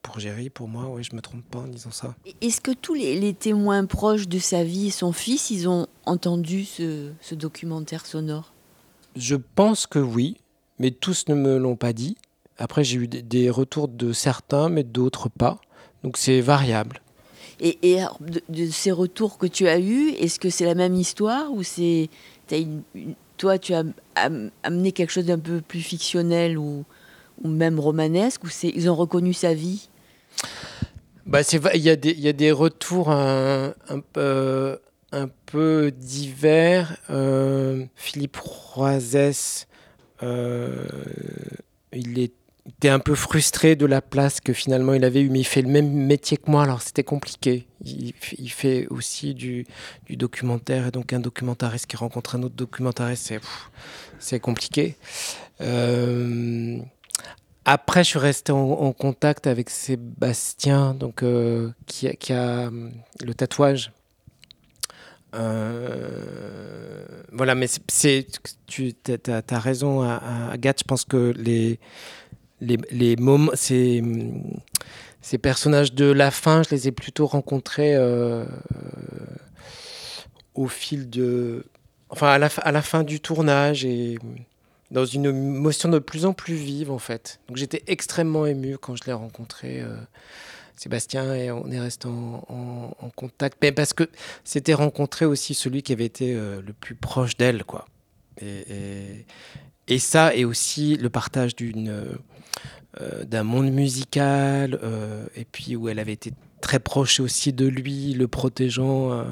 pour Géry, pour moi. Oui, je me trompe pas en disant ça. Est-ce que tous les, les, témoins proches de sa vie et son fils, ils ont entendu ce, ce documentaire sonore? Je pense que oui, mais tous ne me l'ont pas dit. Après, j'ai eu des retours de certains, mais d'autres pas. Donc c'est variable. Et, de, ces retours que tu as eus, est-ce que c'est la même histoire ou c'est toi tu as amené quelque chose d'un peu plus fictionnel ou, ou même romanesque ou c'est ils ont reconnu sa vie? Bah il y, a des, y a des retours un, un, peu un peu divers. Euh, Philippe Roisès, euh, il était un peu frustré de la place que finalement il avait eu, mais il fait le même métier que moi, alors c'était compliqué. Il, fait aussi du, documentaire, et donc un documentariste qui rencontre un autre documentariste, c'est compliqué. Euh, après, je suis resté en, contact avec Sébastien, donc, qui, a le tatouage euh, voilà, mais c'est, tu as, raison, Agathe. Je pense que les, les, les moments, ces, ces personnages de la fin, je les ai plutôt rencontrés euh, au fil de. Enfin, à la, à la fin du tournage et dans une émotion de plus en plus vive, en fait. Donc j'étais extrêmement ému quand je l'ai rencontré. Euh, Sébastien et on est resté en, contact. Mais parce que c'était rencontré aussi celui qui avait été euh, le plus proche d'elle, quoi. Et, ça, et aussi le partage d'une euh, d'un monde musical, euh, et puis où elle avait été très proche aussi de lui, le protégeant,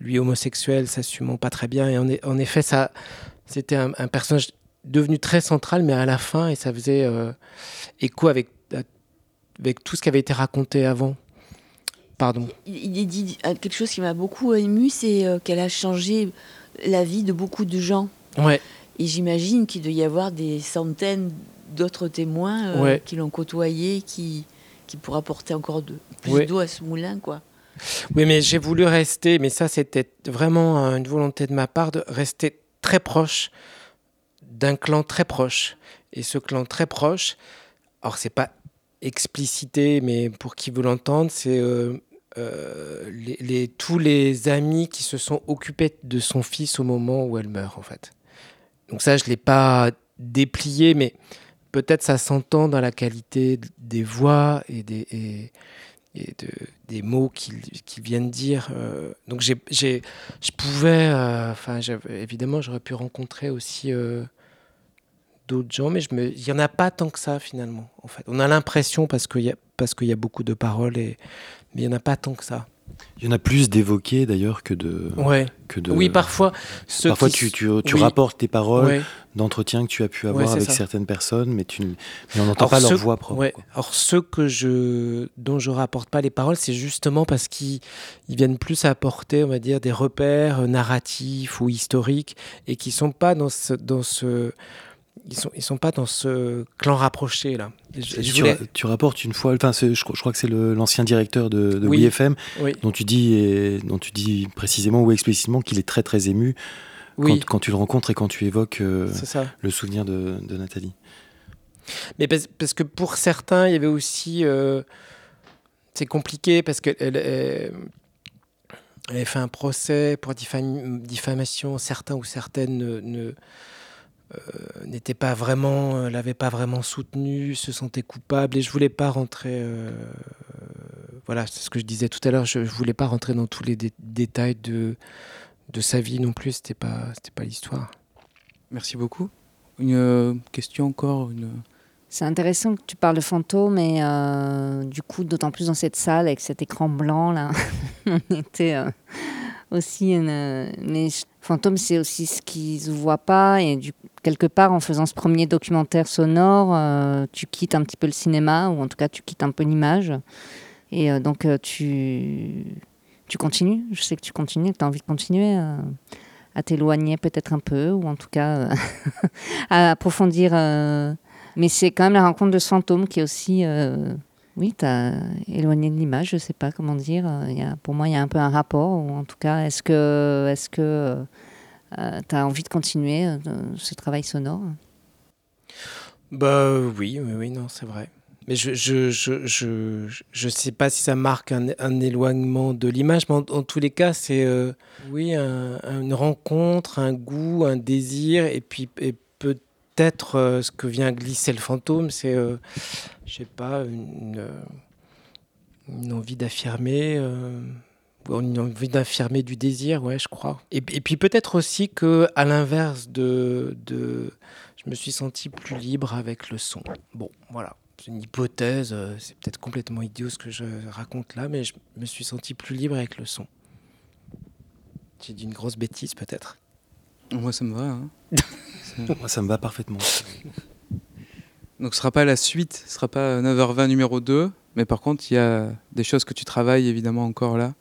lui homosexuel, s'assumant pas très bien. Et en, effet, ça, c'était un, personnage devenu très central, mais à la fin, et ça faisait écho avec avec tout ce qui avait été raconté avant. Pardon. Il, est dit euh, quelque chose qui m'a beaucoup ému, c'est euh, qu'elle a changé la vie de beaucoup de gens. Ouais. Et j'imagine qu'il doit y avoir des centaines d'autres témoins euh, qui l'ont côtoyé, qui, qui pourra porter encore de, plus d'eau à ce moulin, quoi. Oui, mais j'ai voulu rester, mais ça c'était vraiment une volonté de ma part de rester très proche d'un clan très proche. Et ce clan très proche, alors c'est pas explicité, mais pour qui veut l'entendre, c'est euh, euh, les, tous les amis qui se sont occupés de son fils au moment où elle meurt, en fait. Donc ça, je ne l'ai pas déplié, mais peut-être ça s'entend dans la qualité des voix et des, et, de, des mots qu'ils viennent dire. Euh. donc j'ai, je pouvais, enfin évidemment, j'aurais pu rencontrer aussi d'autres gens, mais je me... il n'y en a pas tant que ça finalement. En fait. On a l'impression parce qu'il y, a... parce y a beaucoup de paroles, et... mais il n'y en a pas tant que ça. Il y en a plus d'évoqués d'ailleurs que de. Ouais. Que de... Oui, parfois. Parfois, tu, tu, tu oui. rapportes tes paroles ouais. d'entretien que tu as pu avoir ouais, avec ça. certaines personnes, mais, tu, mais on n'entend pas leur voix propre. Alors, ceux que je, dont je rapporte pas les paroles, c'est justement parce qu'ils viennent plus apporter, on va dire, des repères narratifs ou historiques et qui sont pas dans ce. Dans ce ils sont ils sont pas dans ce clan rapproché là. Je, je voulais... tu, tu, rapportes une fois, enfin je, je, crois que c'est l'ancien directeur de, de oui. WFM oui. dont tu dis et, dont tu dis précisément ou explicitement qu'il est très très ému oui. quand, quand, tu le rencontres et quand tu évoques euh, le souvenir de, de, Nathalie. Mais parce, parce, que pour certains il y avait aussi euh, c'est compliqué parce que elle, elle, elle, avait fait un procès pour diffam diffamation certains ou certaines ne, ne euh, n'était pas vraiment, euh, l'avait pas vraiment soutenu, se sentait coupable et je voulais pas rentrer. Euh, voilà, c'est ce que je disais tout à l'heure. Je, je, voulais pas rentrer dans tous les dé détails de de sa vie non plus. C'était pas, c'était pas l'histoire. Merci beaucoup. Une euh, question encore une. C'est intéressant que tu parles de fantômes et euh, du coup, d'autant plus dans cette salle avec cet écran blanc là, on était euh, aussi une, mais fantôme c'est aussi ce qui se voit pas et quelque part en faisant ce premier documentaire sonore euh, tu quittes un petit peu le cinéma ou en tout cas tu quittes un peu l'image. Et euh, donc euh, tu tu continues. Je sais que tu continues que tu as envie de continuer à t'éloigner peut-être un peu ou en tout cas à approfondir mais c'est quand même la rencontre de ce fantôme qui est aussi oui, tu as éloigné de l'image, je ne sais pas comment dire. Y a, pour moi, il y a un peu un rapport. En tout cas, est-ce que est-ce que euh, tu as envie de continuer euh, ce travail sonore? Bah oui, oui, oui non, c'est vrai. Mais je je, je, je, je sais pas si ça marque un, éloignement de l'image, mais en, tous les cas, c'est euh, oui un, une rencontre, un goût, un désir, et puis et peut-être euh, ce que vient glisser le fantôme, c'est je sais pas, une, une envie d'affirmer, euh, une envie d'affirmer du désir, ouais, je crois. Et, et puis peut-être aussi que, à l'inverse de, de, je me suis senti plus libre avec le son. Bon, voilà, c'est une hypothèse, c'est peut-être complètement idiot ce que je raconte là, mais je me suis senti plus libre avec le son. J'ai dit une grosse bêtise peut-être. Moi, ça me va. Hein. Moi, ça me va parfaitement. Donc ce sera pas la suite, ce sera pas 9h20 numéro 2, mais par contre, il y a des choses que tu travailles évidemment encore là,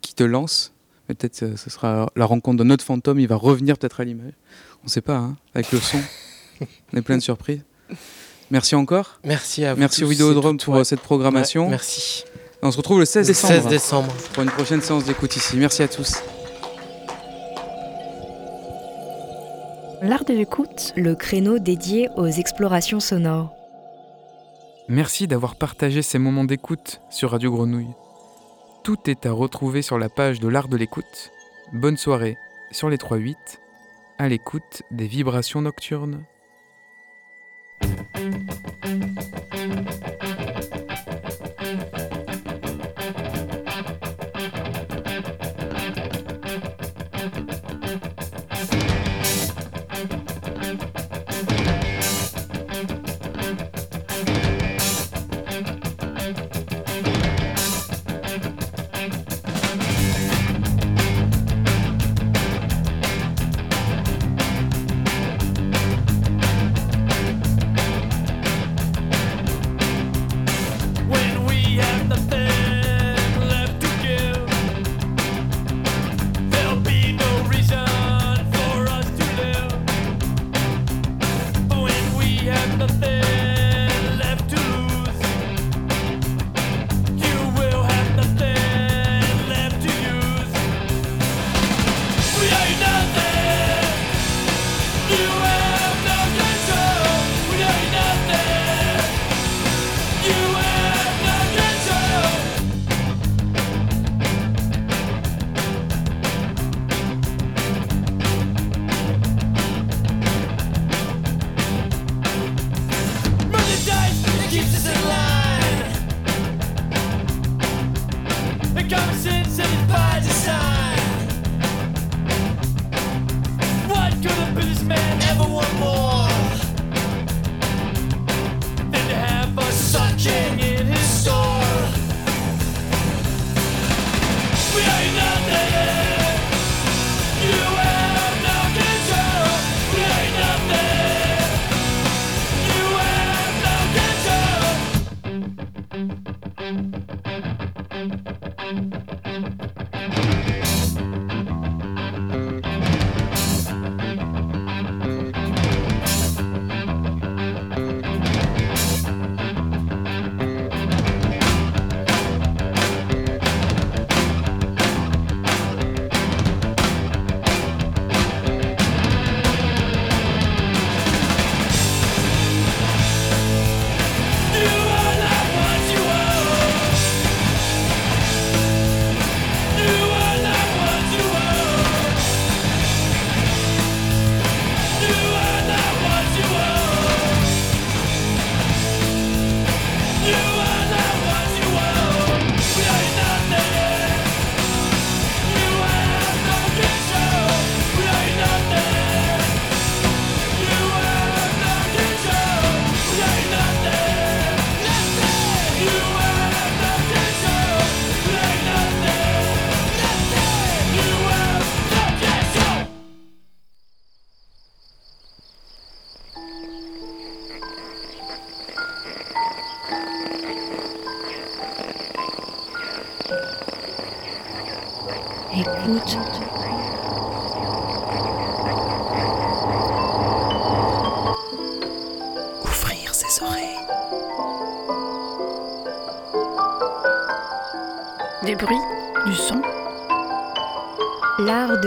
qui te lancent. Peut-être ce, ce sera la rencontre d'un autre fantôme, il va revenir peut-être à l'image. On sait pas, hein, avec le son. On est plein de surprises. Merci encore. Merci à vous. Merci au Vidéodrome pour ouais. cette programmation. Ouais, merci. On se retrouve le 16 décembre. 16 décembre. Pour une prochaine séance d'écoute ici. Merci à tous. L'art de l'écoute, le créneau dédié aux explorations sonores. Merci d'avoir partagé ces moments d'écoute sur Radio Grenouille. Tout est à retrouver sur la page de l'art de l'écoute. Bonne soirée sur les 3-8, à l'écoute des vibrations nocturnes.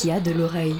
Qui a de l'oreille.